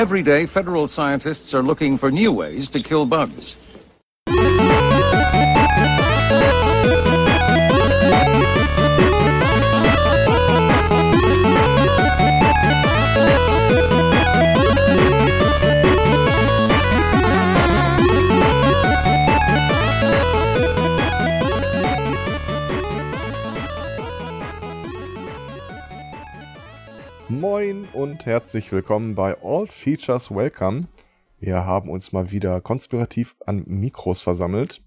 Every day, federal scientists are looking for new ways to kill bugs. Moin und herzlich willkommen bei All Features Welcome. Wir haben uns mal wieder konspirativ an Mikros versammelt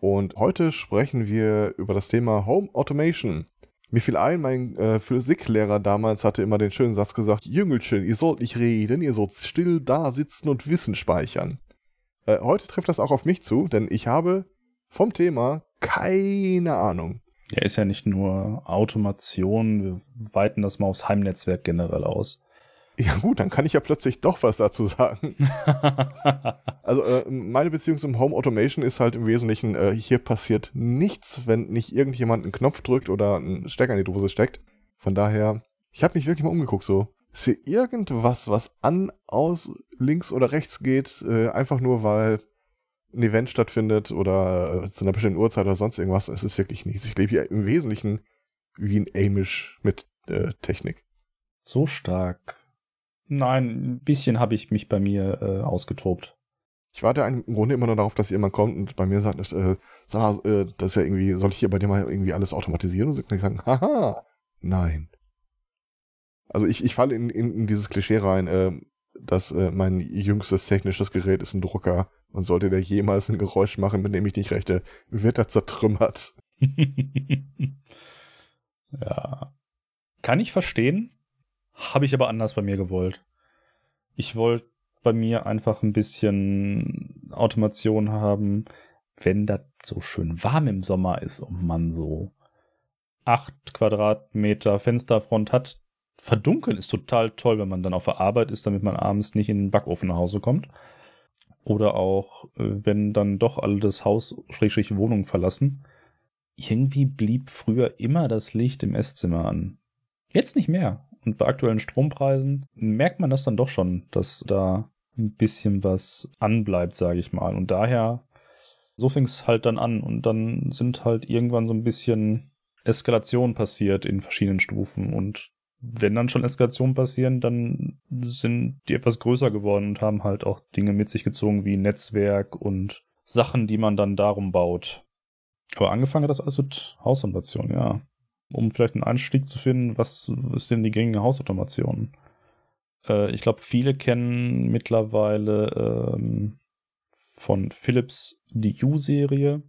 und heute sprechen wir über das Thema Home Automation. Mir fiel ein, mein äh, Physiklehrer damals hatte immer den schönen Satz gesagt, Jüngelchen, ihr sollt nicht reden, ihr sollt still da sitzen und Wissen speichern. Äh, heute trifft das auch auf mich zu, denn ich habe vom Thema keine Ahnung. Ja, ist ja nicht nur Automation, wir weiten das mal aufs Heimnetzwerk generell aus. Ja gut, dann kann ich ja plötzlich doch was dazu sagen. also äh, meine Beziehung zum Home Automation ist halt im Wesentlichen, äh, hier passiert nichts, wenn nicht irgendjemand einen Knopf drückt oder einen Stecker in die Dose steckt. Von daher, ich habe mich wirklich mal umgeguckt so. Ist hier irgendwas, was an, aus, links oder rechts geht, äh, einfach nur weil ein Event stattfindet oder äh, zu einer bestimmten Uhrzeit oder sonst irgendwas. Es ist wirklich nichts. Ich lebe hier im Wesentlichen wie ein Amish mit äh, Technik. So stark. Nein, ein bisschen habe ich mich bei mir äh, ausgetobt. Ich warte im Grunde immer nur darauf, dass jemand kommt und bei mir sagt, äh, sag mal, äh, das ist ja irgendwie, soll ich hier bei dir mal irgendwie alles automatisieren? Und so kann ich sagen, haha, nein. Also ich, ich falle in, in, in dieses Klischee rein, äh, dass äh, mein jüngstes technisches Gerät ist ein Drucker und sollte der jemals ein Geräusch machen, mit dem ich nicht rechte, wird er zertrümmert. ja. Kann ich verstehen, habe ich aber anders bei mir gewollt. Ich wollte bei mir einfach ein bisschen Automation haben, wenn das so schön warm im Sommer ist und man so acht Quadratmeter Fensterfront hat. Verdunkeln ist total toll, wenn man dann auf der Arbeit ist, damit man abends nicht in den Backofen nach Hause kommt. Oder auch, äh, wenn dann doch alle das Haus, Schrägstrich Wohnung verlassen. Irgendwie blieb früher immer das Licht im Esszimmer an. Jetzt nicht mehr. Und bei aktuellen Strompreisen merkt man das dann doch schon, dass da ein bisschen was anbleibt, sage ich mal. Und daher, so fing es halt dann an. Und dann sind halt irgendwann so ein bisschen Eskalation passiert in verschiedenen Stufen. Und wenn dann schon Eskalationen passieren, dann sind die etwas größer geworden und haben halt auch Dinge mit sich gezogen wie Netzwerk und Sachen, die man dann darum baut. Aber angefangen hat das alles mit Hausautomation, ja. Um vielleicht einen Einstieg zu finden, was ist denn die gängige Hausautomation? Äh, ich glaube, viele kennen mittlerweile ähm, von Philips die U-Serie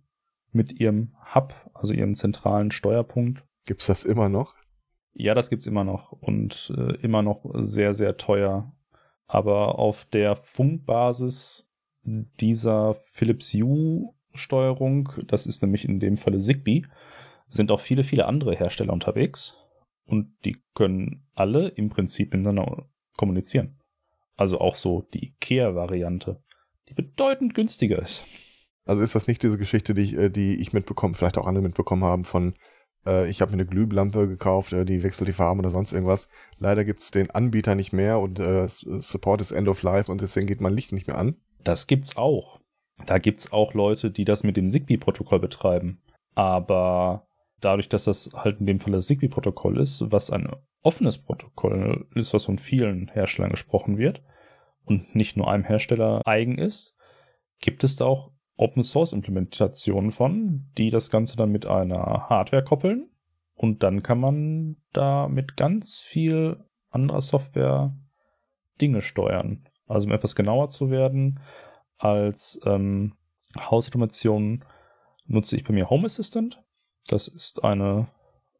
mit ihrem Hub, also ihrem zentralen Steuerpunkt. Gibt's das immer noch? Ja, das gibt's immer noch und äh, immer noch sehr, sehr teuer. Aber auf der Funkbasis dieser Philips Hue Steuerung, das ist nämlich in dem Falle Zigbee, sind auch viele, viele andere Hersteller unterwegs und die können alle im Prinzip miteinander kommunizieren. Also auch so die IKEA-Variante, die bedeutend günstiger ist. Also ist das nicht diese Geschichte, die ich, äh, die ich mitbekommen, vielleicht auch andere mitbekommen haben von äh, ich habe mir eine Glühlampe gekauft, äh, die wechselt die Farben oder sonst irgendwas. Leider gibt es den Anbieter nicht mehr und äh, Support ist End of Life und deswegen geht mein Licht nicht mehr an. Das gibt's auch. Da gibt's auch Leute, die das mit dem Zigbee-Protokoll betreiben. Aber dadurch, dass das halt in dem Fall das Zigbee-Protokoll ist, was ein offenes Protokoll ist, was von vielen Herstellern gesprochen wird und nicht nur einem Hersteller eigen ist, gibt es da auch Open Source Implementationen von, die das Ganze dann mit einer Hardware koppeln. Und dann kann man da mit ganz viel anderer Software Dinge steuern. Also um etwas genauer zu werden, als ähm, Hausautomation nutze ich bei mir Home Assistant. Das ist eine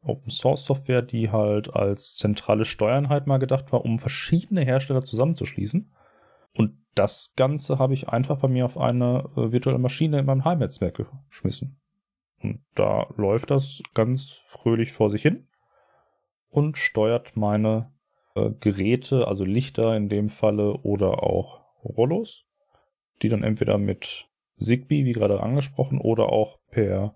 Open Source Software, die halt als zentrale Steuereinheit mal gedacht war, um verschiedene Hersteller zusammenzuschließen. Und das Ganze habe ich einfach bei mir auf eine äh, virtuelle Maschine in meinem Heimnetzwerk geschmissen. Und da läuft das ganz fröhlich vor sich hin und steuert meine äh, Geräte, also Lichter in dem Falle oder auch Rollos, die dann entweder mit Zigbee, wie gerade angesprochen, oder auch per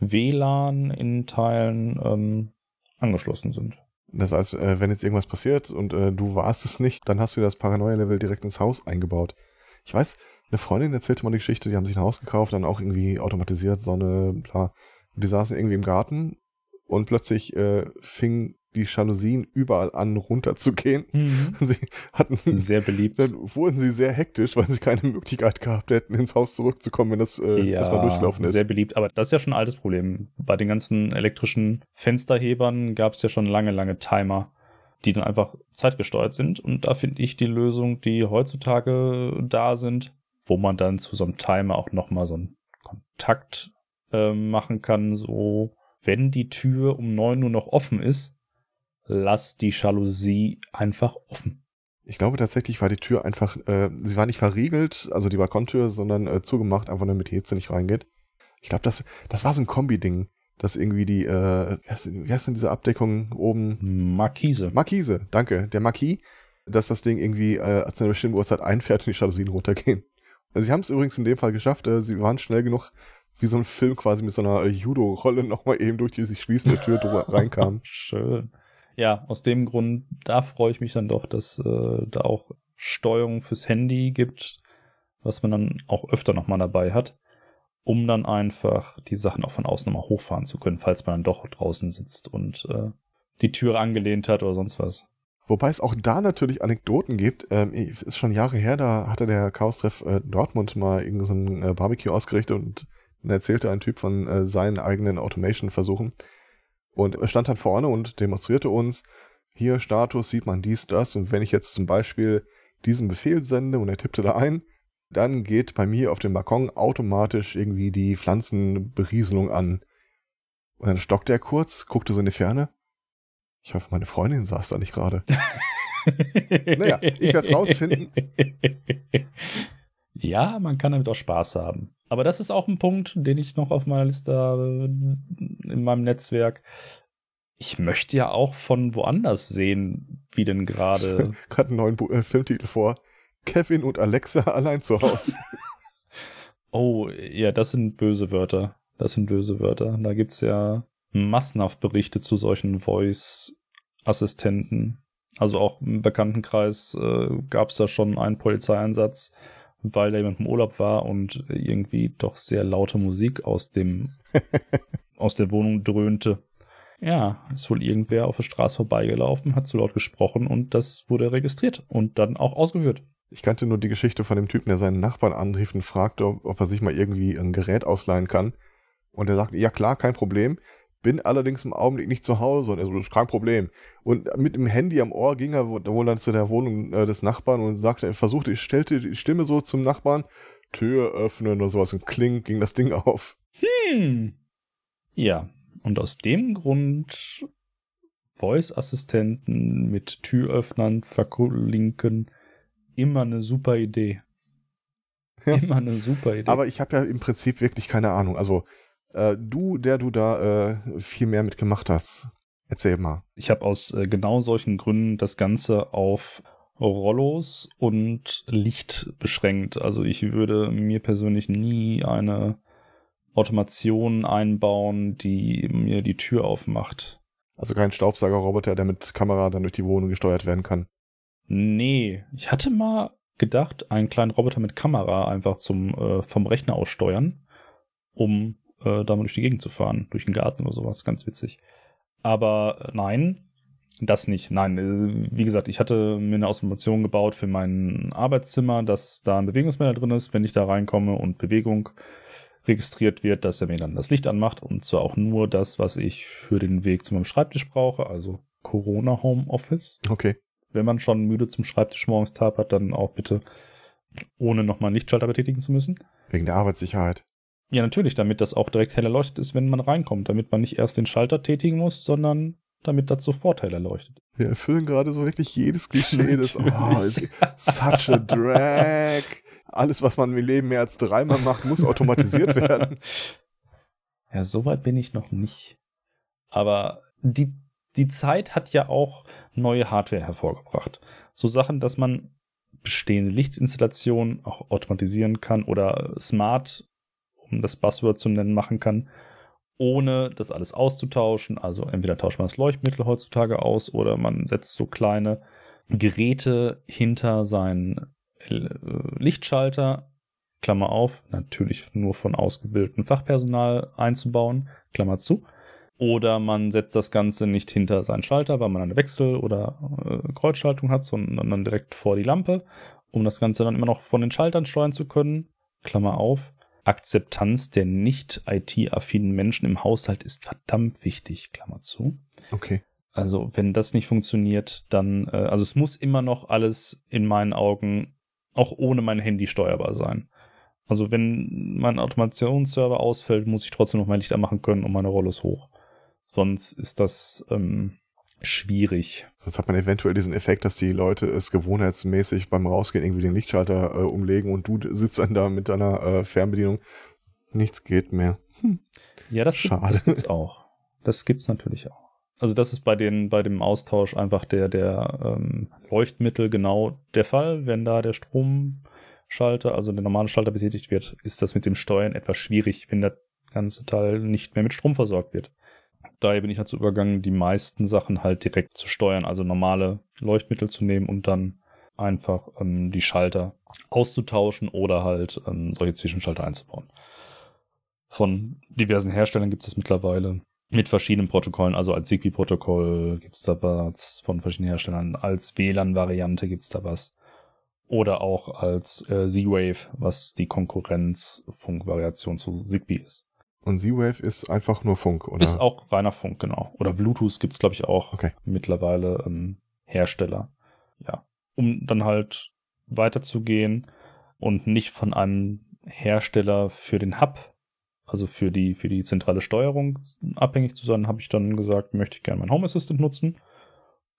WLAN in Teilen ähm, angeschlossen sind. Das heißt, äh, wenn jetzt irgendwas passiert und äh, du warst es nicht, dann hast du das Paranoia-Level direkt ins Haus eingebaut. Ich weiß, eine Freundin erzählte mal die Geschichte, die haben sich ein Haus gekauft, dann auch irgendwie automatisiert, Sonne, bla. Und die saßen irgendwie im Garten und plötzlich äh, fing die Jalousien überall an runterzugehen. Mhm. Sie hatten Sehr beliebt. dann wurden sie sehr hektisch, weil sie keine Möglichkeit gehabt hätten, ins Haus zurückzukommen, wenn das äh, erstmal durchgelaufen ist. Sehr beliebt, aber das ist ja schon ein altes Problem. Bei den ganzen elektrischen Fensterhebern gab es ja schon lange, lange Timer, die dann einfach zeitgesteuert sind. Und da finde ich die Lösung, die heutzutage da sind, wo man dann zu so einem Timer auch nochmal so einen Kontakt äh, machen kann, so wenn die Tür um 9 Uhr noch offen ist, lass die Jalousie einfach offen. Ich glaube tatsächlich war die Tür einfach, äh, sie war nicht verriegelt, also die Balkontür, sondern äh, zugemacht, einfach damit die Hitze nicht reingeht. Ich glaube, das, das war so ein Kombi-Ding, dass irgendwie die, äh, wie heißt, denn diese Abdeckung oben? Markise. Markise, danke, der Marquis, dass das Ding irgendwie äh, zu einer bestimmten Uhrzeit einfährt und die Jalousien runtergehen. Also sie haben es übrigens in dem Fall geschafft, äh, sie waren schnell genug, wie so ein Film quasi mit so einer äh, Judo-Rolle nochmal eben durch die sich schließende Tür drüber reinkam. Schön. Ja, aus dem Grund, da freue ich mich dann doch, dass äh, da auch Steuerung fürs Handy gibt, was man dann auch öfter nochmal dabei hat, um dann einfach die Sachen auch von außen nochmal hochfahren zu können, falls man dann doch draußen sitzt und äh, die Türe angelehnt hat oder sonst was. Wobei es auch da natürlich Anekdoten gibt. Ähm, ist schon Jahre her, da hatte der Chaos-Treff äh, Dortmund mal irgendein so äh, Barbecue ausgerichtet und dann erzählte ein Typ von äh, seinen eigenen Automation-Versuchen. Und er stand dann vorne und demonstrierte uns, hier Status sieht man dies, das. Und wenn ich jetzt zum Beispiel diesen Befehl sende und er tippte da ein, dann geht bei mir auf dem Balkon automatisch irgendwie die Pflanzenberieselung an. Und dann stockte er kurz, guckte so in die Ferne. Ich hoffe, meine Freundin saß da nicht gerade. Naja, ich werd's rausfinden. Ja, man kann damit auch Spaß haben. Aber das ist auch ein Punkt, den ich noch auf meiner Liste habe in meinem Netzwerk. Ich möchte ja auch von woanders sehen, wie denn gerade. Gerade einen neuen Bu äh, Filmtitel vor. Kevin und Alexa allein zu Hause. Oh, ja, das sind böse Wörter. Das sind böse Wörter. Da gibt's ja massenhaft Berichte zu solchen Voice-Assistenten. Also auch im Bekanntenkreis äh, gab's da schon einen Polizeieinsatz, weil da jemand im Urlaub war und irgendwie doch sehr laute Musik aus dem aus der Wohnung dröhnte. Ja, ist wohl irgendwer auf der Straße vorbeigelaufen, hat zu laut gesprochen und das wurde registriert und dann auch ausgeführt. Ich kannte nur die Geschichte von dem Typen, der seinen Nachbarn anrief und fragte, ob, ob er sich mal irgendwie ein Gerät ausleihen kann. Und er sagte, ja klar, kein Problem. Bin allerdings im Augenblick nicht zu Hause. Und er so, das ist kein Problem. Und mit dem Handy am Ohr ging er wo- wohl dann zu der Wohnung äh, des Nachbarn und sagte, er versuchte, ich stellte die Stimme so zum Nachbarn, Tür öffnen oder sowas und kling, ging das Ding auf. Hm. Ja, und aus dem Grund Voice-Assistenten mit Türöffnern verlinken, immer eine super Idee. Ja. Immer eine super Idee. Aber ich habe ja im Prinzip wirklich keine Ahnung. Also äh, du, der du da äh, viel mehr mitgemacht hast, erzähl mal. ich habe aus äh, genau solchen Gründen das Ganze auf Rollos und Licht beschränkt. Also ich würde mir persönlich nie eine Automation einbauen, die mir die Tür aufmacht. Also kein Staubsaugerroboter, der mit Kamera dann durch die Wohnung gesteuert werden kann. Nee, ich hatte mal gedacht, einen kleinen Roboter mit Kamera einfach zum äh, vom Rechner aus steuern, um äh, damit durch die Gegend zu fahren, durch den Garten oder sowas, ganz witzig. Aber äh, nein, das nicht. Nein, äh, wie gesagt, ich hatte mir eine Automation gebaut für mein Arbeitszimmer, dass da ein Bewegungsmelder drin ist, wenn ich da reinkomme und Bewegung registriert wird, dass er mir dann das Licht anmacht und zwar auch nur das, was ich für den Weg zu meinem Schreibtisch brauche, also Corona Home Office Okay. wenn man schon müde zum Schreibtisch morgens tapert, dann auch bitte ohne nochmal einen Lichtschalter betätigen zu müssen. Wegen der Arbeitssicherheit. Ja, natürlich, damit das auch direkt hell erleuchtet ist, wenn man reinkommt, damit man nicht erst den Schalter tätigen muss, sondern damit das sofort hell erleuchtet. Wir erfüllen gerade so wirklich jedes Klischee des, oh, such a drag. Alles, was man im Leben mehr als dreimal macht, muss automatisiert werden. Ja, so weit bin ich noch nicht. Aber die, die Zeit hat ja auch neue Hardware hervorgebracht. So Sachen, dass man bestehende Lichtinstallationen auch automatisieren kann oder smart, um das Buzzword zu nennen, machen kann. ohne das alles auszutauschen. Also entweder tauscht man das Leuchtmittel heutzutage aus oder man setzt so kleine Geräte hinter seinen äh, Lichtschalter, Klammer auf, natürlich nur von ausgebildetem Fachpersonal einzubauen, Klammer zu. Oder man setzt das Ganze nicht hinter seinen Schalter, weil man eine Wechsel- oder äh, Kreuzschaltung hat, sondern dann direkt vor die Lampe, um das Ganze dann immer noch von den Schaltern steuern zu können. Klammer auf. Akzeptanz der nicht IT-affinen Menschen im Haushalt ist verdammt wichtig, Klammer zu. Okay. Also wenn das nicht funktioniert, dann, äh, also es muss immer noch alles in meinen Augen auch ohne mein Handy steuerbar sein. Also wenn mein Automationsserver ausfällt, muss ich trotzdem noch mein Licht anmachen können und meine Rollos hoch. Sonst ist das ähm, schwierig. Sonst hat man eventuell diesen Effekt, dass die Leute es gewohnheitsmäßig beim Rausgehen irgendwie den Lichtschalter äh, umlegen und du sitzt dann da mit deiner äh, Fernbedienung. Nichts geht mehr. Hm. Ja, das, gibt, das gibt's auch. Das gibt's natürlich auch. Also das ist bei den bei dem Austausch einfach der der ähm, Leuchtmittel genau der Fall, wenn da der Stromschalter, also der normale Schalter betätigt wird, ist das mit dem Steuern etwas schwierig, wenn der ganze Teil nicht mehr mit Strom versorgt wird daher bin ich dazu übergangen, die meisten Sachen halt direkt zu steuern, also normale Leuchtmittel zu nehmen und dann einfach ähm, die Schalter auszutauschen oder halt ähm, solche Zwischenschalter einzubauen. Von diversen Herstellern gibt es mittlerweile mit verschiedenen Protokollen, also als Zigbee-Protokoll gibt es da was von verschiedenen Herstellern, als WLAN-Variante gibt es da was oder auch als äh, Z-Wave, was die Konkurrenz-Funkvariation zu Zigbee ist. Und Z-Wave ist einfach nur Funk, oder? Ist auch reiner Funk, genau. Oder Bluetooth gibt's glaube ich, auch okay. mittlerweile ähm, Hersteller. Ja. Um dann halt weiterzugehen und nicht von einem Hersteller für den Hub, also für die, für die zentrale Steuerung abhängig zu sein, habe ich dann gesagt, möchte ich gerne meinen Home Assistant nutzen.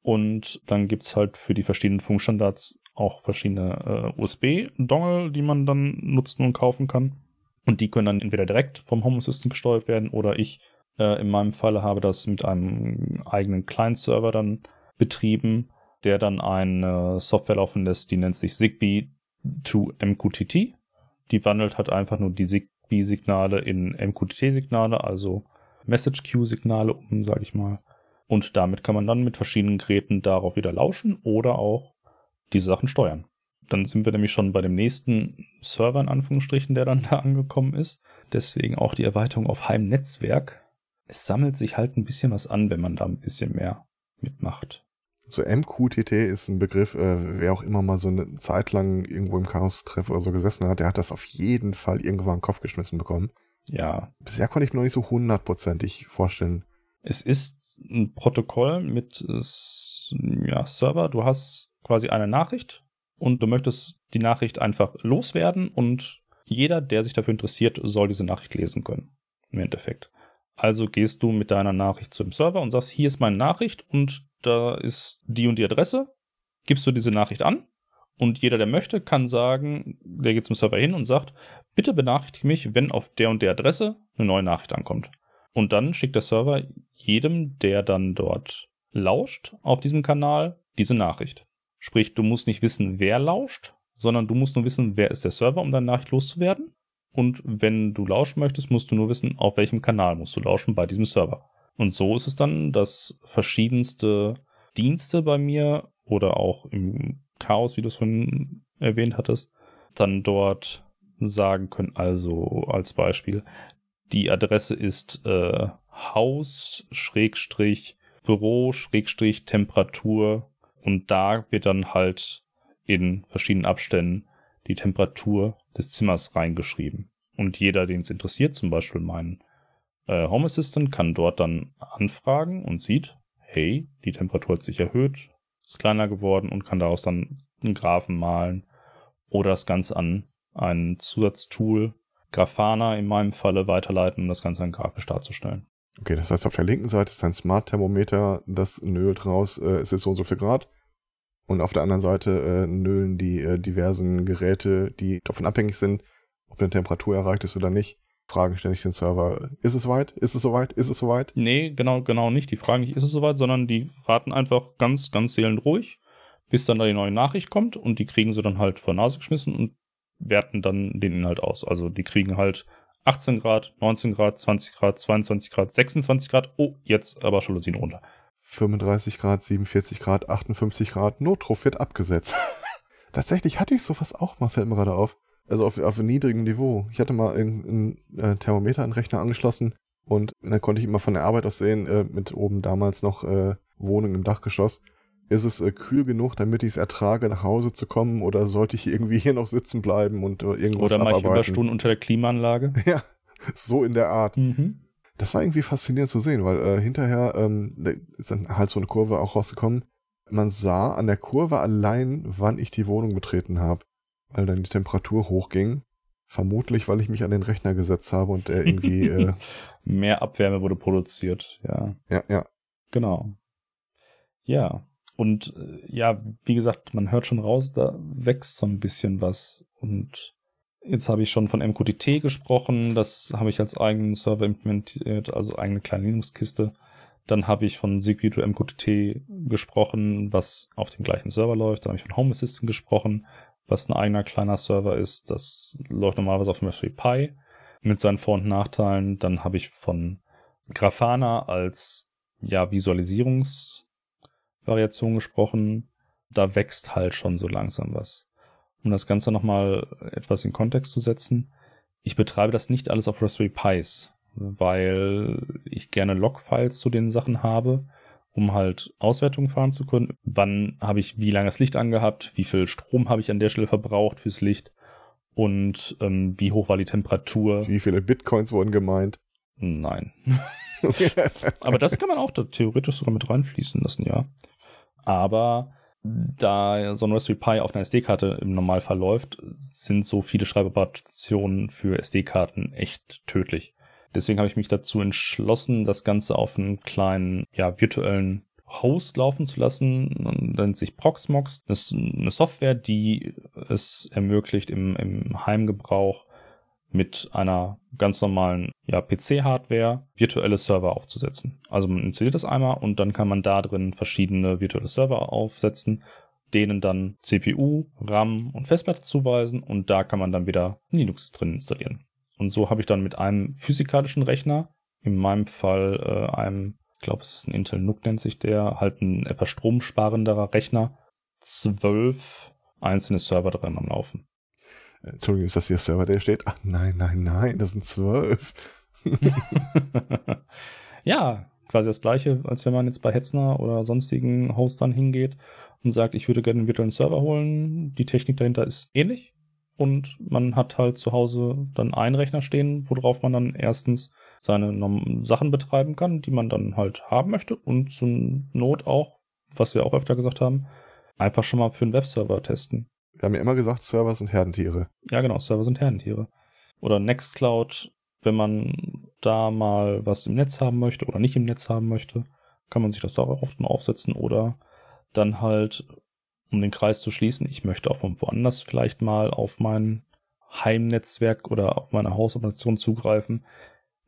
Und dann gibt's halt für die verschiedenen Funkstandards auch verschiedene äh, USB-Dongle, die man dann nutzen und kaufen kann. Und die können dann entweder direkt vom Home Assistant gesteuert werden oder ich äh, in meinem Falle habe das mit einem eigenen Client-Server dann betrieben, der dann eine Software laufen lässt, die nennt sich Zigbee to MQTT. Die wandelt halt einfach nur die Zigbee-Signale in MQTT-Signale, also Message Queue-Signale um, sage ich mal. Und damit kann man dann mit verschiedenen Geräten darauf wieder lauschen oder auch diese Sachen steuern. Dann sind wir nämlich schon bei dem nächsten Server in Anführungsstrichen, der dann da angekommen ist. Deswegen auch die Erweiterung auf Heimnetzwerk. Es sammelt sich halt ein bisschen was an, wenn man da ein bisschen mehr mitmacht. So MQTT ist ein Begriff, äh, wer auch immer mal so eine Zeit lang irgendwo im Chaos-Treff oder so gesessen hat, der hat das auf jeden Fall irgendwann in den Kopf geschmissen bekommen. Ja. Bisher konnte ich mir noch nicht so hundertprozentig vorstellen. Es ist ein Protokoll mit ja, Server. Du hast quasi eine Nachricht und du möchtest die Nachricht einfach loswerden und jeder, der sich dafür interessiert, soll diese Nachricht lesen können. Im Endeffekt. Also gehst du mit deiner Nachricht zum Server und sagst, hier ist meine Nachricht und da ist die und die Adresse. Gibst du diese Nachricht an und jeder, der möchte, kann sagen, der geht zum Server hin und sagt, bitte benachrichtige mich, wenn auf der und der Adresse eine neue Nachricht ankommt. Und dann schickt der Server jedem, der dann dort lauscht auf diesem Kanal, diese Nachricht. Sprich, du musst nicht wissen, wer lauscht, sondern du musst nur wissen, wer ist der Server, um deine Nachricht loszuwerden. Und wenn du lauschen möchtest, musst du nur wissen, auf welchem Kanal musst du lauschen bei diesem Server. Und so ist es dann, dass verschiedenste Dienste bei mir oder auch im Chaos, wie du es schon erwähnt hattest, dann dort sagen können, also als Beispiel, die Adresse ist äh, Haus, Und da wird dann halt in verschiedenen Abständen die Temperatur des Zimmers reingeschrieben. Und jeder, den es interessiert, zum Beispiel mein äh, Home Assistant, kann dort dann anfragen und sieht, hey, die Temperatur hat sich erhöht, ist kleiner geworden und kann daraus dann einen Graphen malen oder das Ganze an ein Zusatztool, Grafana in meinem Falle, weiterleiten, um das Ganze dann grafisch darzustellen. Okay, das heißt, auf der linken Seite ist ein Smart-Thermometer, das nölt raus, äh, es ist so und so viel Grad. Und auf der anderen Seite äh, nölen die äh, diversen Geräte, die davon abhängig sind, ob eine Temperatur erreicht ist oder nicht, fragen ständig den Server, ist es soweit? Ist es soweit? Ist es soweit? Nee, genau, genau nicht. Die fragen nicht, ist es soweit, sondern die warten einfach ganz, ganz seelend ruhig, bis dann da die neue Nachricht kommt und die kriegen sie dann halt vor Nase geschmissen und werten dann den Inhalt aus. Also die kriegen halt 18 Grad, 19 Grad, 20 Grad, 22 Grad, 26 Grad. Oh, jetzt aber Jalousien runter. 35 Grad, 47 Grad, 58 Grad, Notruf wird abgesetzt. Tatsächlich hatte ich sowas auch mal, fällt mir gerade auf. Also auf, auf niedrigem Niveau. Ich hatte mal ein, äh, Thermometer an den Rechner angeschlossen und dann konnte ich immer von der Arbeit aus sehen, äh, mit oben damals noch äh, Wohnung im Dachgeschoss. Ist es äh, kühl genug, damit ich es ertrage, nach Hause zu kommen oder sollte ich irgendwie hier noch sitzen bleiben und äh, irgendwas Oder mache ich abarbeiten? Überstunden unter der Klimaanlage? Ja, so in der Art. Mhm. Das war irgendwie faszinierend zu sehen, weil äh, hinterher ähm, ist dann halt so eine Kurve auch rausgekommen. Man sah an der Kurve allein, wann ich die Wohnung betreten habe, weil dann die Temperatur hochging. Vermutlich, weil ich mich an den Rechner gesetzt habe und der irgendwie, äh, Mehr Abwärme wurde produziert, ja. ja, ja. Genau. Ja. Und äh, ja, wie gesagt, man hört schon raus, da wächst so ein bisschen was. Und jetzt habe ich schon von MQTT gesprochen, das habe ich als eigenen Server implementiert, also eigene kleine Linux-Kiste. Dann habe ich von Zigbee to MQTT gesprochen, was auf dem gleichen Server läuft. Dann habe ich von Home Assistant gesprochen, was ein eigener kleiner Server ist. Das läuft normalerweise auf dem Raspberry Pi mit seinen Vor- und Nachteilen. Dann habe ich von Grafana als ja, Visualisierungsvariation gesprochen. Da wächst halt schon so langsam was. Um das Ganze nochmal etwas in Kontext zu setzen. Ich betreibe das nicht alles auf Raspberry Pis, weil ich gerne Logfiles zu den Sachen habe, um halt Auswertungen fahren zu können. Wann habe ich wie lange das Licht angehabt? Wie viel Strom habe ich an der Stelle verbraucht fürs Licht? Und ähm, wie hoch war die Temperatur? Wie viele Bitcoins wurden gemeint? Nein. Aber das kann man auch theoretisch sogar mit reinfließen lassen, ja. Aber da so ein Raspberry Pi auf einer SD-Karte im Normalfall läuft, sind so viele Schreiboperationen für SD-Karten echt tödlich. Deswegen habe ich mich dazu entschlossen, das Ganze auf einen kleinen, ja, virtuellen Host laufen zu lassen. Und nennt sich Proxmox. Das ist eine Software, die es ermöglicht, im, im Heimgebrauch mit einer ganz normalen ja, PC-Hardware virtuelle Server aufzusetzen. Also man installiert das einmal und dann kann man da drin verschiedene virtuelle Server aufsetzen, denen dann CPU, RAM und Festplatte zuweisen und da kann man dann wieder Linux drin installieren. Und so habe ich dann mit einem physikalischen Rechner, in meinem Fall äh, einem, ich glaube es ist ein Intel NUC nennt sich der, halt ein etwas stromsparenderer Rechner, zwölf einzelne Server drin am Laufen. Entschuldigung, ist das der Server, der steht? Ach nein, nein, nein, das sind zwölf. ja, quasi das gleiche, als wenn man jetzt bei Hetzner oder sonstigen Hostern hingeht und sagt, ich würde gerne einen virtuellen Server holen. Die Technik dahinter ist ähnlich. Und man hat halt zu Hause dann einen Rechner stehen, worauf man dann erstens seine Sachen betreiben kann, die man dann halt haben möchte. Und zur Not auch, was wir auch öfter gesagt haben, einfach schon mal für einen Webserver testen. Wir haben ja immer gesagt, Server sind Herdentiere. Ja, genau, Server sind Herdentiere. Oder Nextcloud, wenn man da mal was im Netz haben möchte oder nicht im Netz haben möchte, kann man sich das darauf aufsetzen oder dann halt, um den Kreis zu schließen, ich möchte auch von woanders vielleicht mal auf mein Heimnetzwerk oder auf meine Hausoperation zugreifen,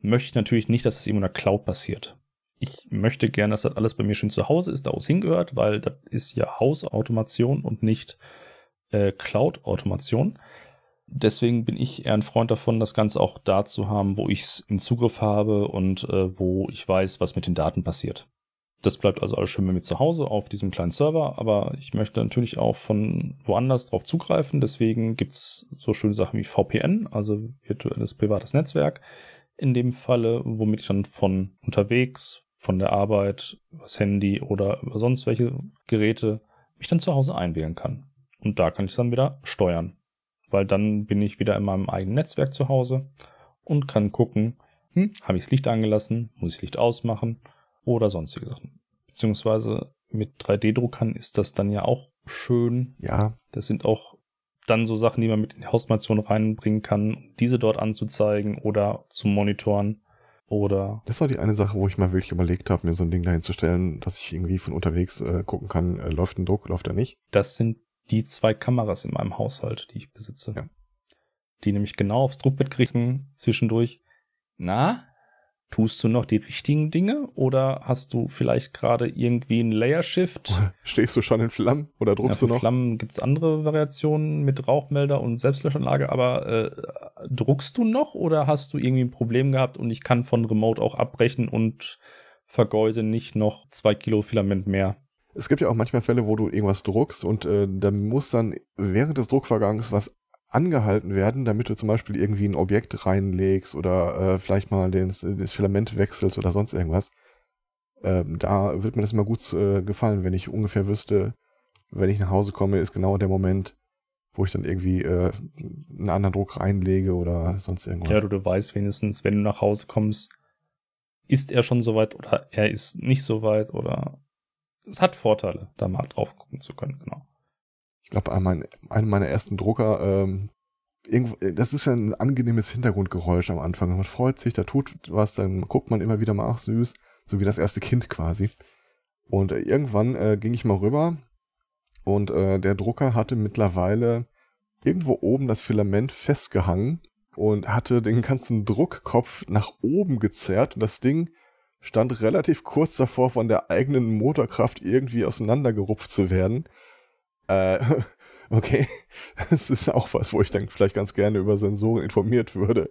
möchte ich natürlich nicht, dass das irgendwo in der Cloud passiert. Ich möchte gerne, dass das alles bei mir schön zu Hause ist, da aus hingehört, weil das ist ja Hausautomation und nicht äh, Cloud-Automation. Deswegen bin ich eher ein Freund davon, das Ganze auch da zu haben, wo ich es im Zugriff habe und äh, wo ich weiß, was mit den Daten passiert. Das bleibt also alles schön bei mir zu Hause auf diesem kleinen Server, aber ich möchte natürlich auch von woanders drauf zugreifen. Deswegen gibt's so schöne Sachen wie VPN, also virtuelles privates Netzwerk. In dem Falle, womit ich dann von unterwegs, von der Arbeit, übers Handy oder über sonst welche Geräte mich dann zu Hause einwählen kann. Und da kann ich dann wieder steuern. Weil dann bin ich wieder in meinem eigenen Netzwerk zu Hause und kann gucken, hm, habe ich das Licht angelassen, muss ich das Licht ausmachen oder sonstige Sachen. Beziehungsweise mit 3D-Druckern ist das dann ja auch schön. Ja. Das sind auch dann so Sachen, die man mit in die Hausmation reinbringen kann, diese dort anzuzeigen oder zu monitoren. Oder. Das war die eine Sache, wo ich mal wirklich überlegt habe, mir so ein Ding dahin zu stellen, dass ich irgendwie von unterwegs äh, gucken kann, äh, läuft ein Druck, läuft er nicht. Das sind die zwei Kameras in meinem Haushalt, die ich besitze. Ja. Die nämlich genau aufs Druckbett kriegen, zwischendurch. Na, Tust du noch die richtigen Dinge oder hast du vielleicht gerade irgendwie einen Layer Shift? Stehst du schon in Flammen oder druckst ja, du noch? Flammen gibt es andere Variationen mit Rauchmelder und Selbstlöschanlage, aber äh, druckst du noch oder hast du irgendwie ein Problem gehabt und ich kann von Remote auch abbrechen und vergeude nicht noch zwei Kilo Filament mehr? Es gibt ja auch manchmal Fälle, wo du irgendwas druckst und äh, da muss dann während des Druckvorgangs was angehalten werden, damit du zum Beispiel irgendwie ein Objekt reinlegst oder äh, vielleicht mal den, das Filament wechselst oder sonst irgendwas. Ähm, da wird mir das immer gut äh, gefallen, wenn ich ungefähr wüsste, wenn ich nach Hause komme, ist genau der Moment, wo ich dann irgendwie äh, einen anderen Druck reinlege oder sonst irgendwas. Ja, du, du weißt wenigstens, wenn du nach Hause kommst, ist er schon soweit oder er ist nicht soweit oder es hat Vorteile, da mal drauf gucken zu können, genau ich glaube, ein, einem meiner ersten Drucker, ähm, irgendwo, das ist ja ein angenehmes Hintergrundgeräusch am Anfang. Man freut sich, da tut was, dann guckt man immer wieder mal, ach süß, so wie das erste Kind quasi. Und äh, irgendwann äh, ging ich mal rüber und äh, der Drucker hatte mittlerweile irgendwo oben das Filament festgehangen und hatte den ganzen Druckkopf nach oben gezerrt und das Ding stand relativ kurz davor, von der eigenen Motorkraft irgendwie auseinandergerupft zu werden. Äh, okay, das ist auch was, wo ich dann vielleicht ganz gerne über Sensoren informiert würde.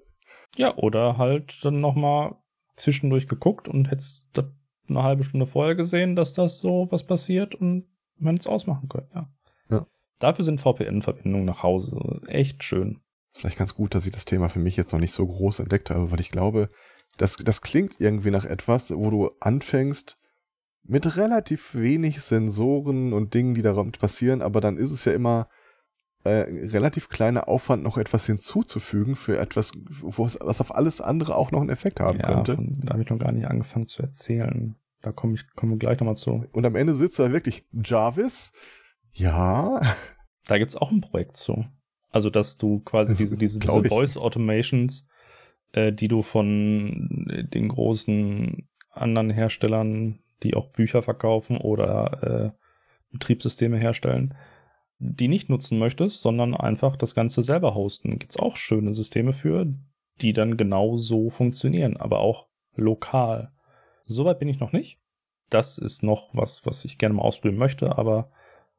Ja, oder halt dann nochmal zwischendurch geguckt und hättest das eine halbe Stunde vorher gesehen, dass das so was passiert und man es ausmachen könnte, ja. ja. Dafür sind VPN-Verbindungen nach Hause echt schön. Vielleicht ganz gut, dass ich das Thema für mich jetzt noch nicht so groß entdeckt habe, weil ich glaube, das, das klingt irgendwie nach etwas, wo du anfängst, mit relativ wenig Sensoren und Dingen, die damit passieren, aber dann ist es ja immer äh, relativ kleiner Aufwand, noch etwas hinzuzufügen für etwas, was auf alles andere auch noch einen Effekt haben ja, könnte. Von, da habe ich noch gar nicht angefangen zu erzählen. Da komme ich komme gleich nochmal zu. Und am Ende sitzt da wirklich Jarvis. Ja. Da gibt's auch ein Projekt zu. Also, dass du quasi das diese, diese, diese Voice Automations, äh, die du von den großen anderen Herstellern die auch Bücher verkaufen oder äh, Betriebssysteme herstellen, die nicht nutzen möchtest, sondern einfach das Ganze selber hosten. Gibt's auch schöne Systeme für, die dann genau so funktionieren, aber auch lokal. Soweit bin ich noch nicht. Das ist noch was, was ich gerne mal ausprobieren möchte, aber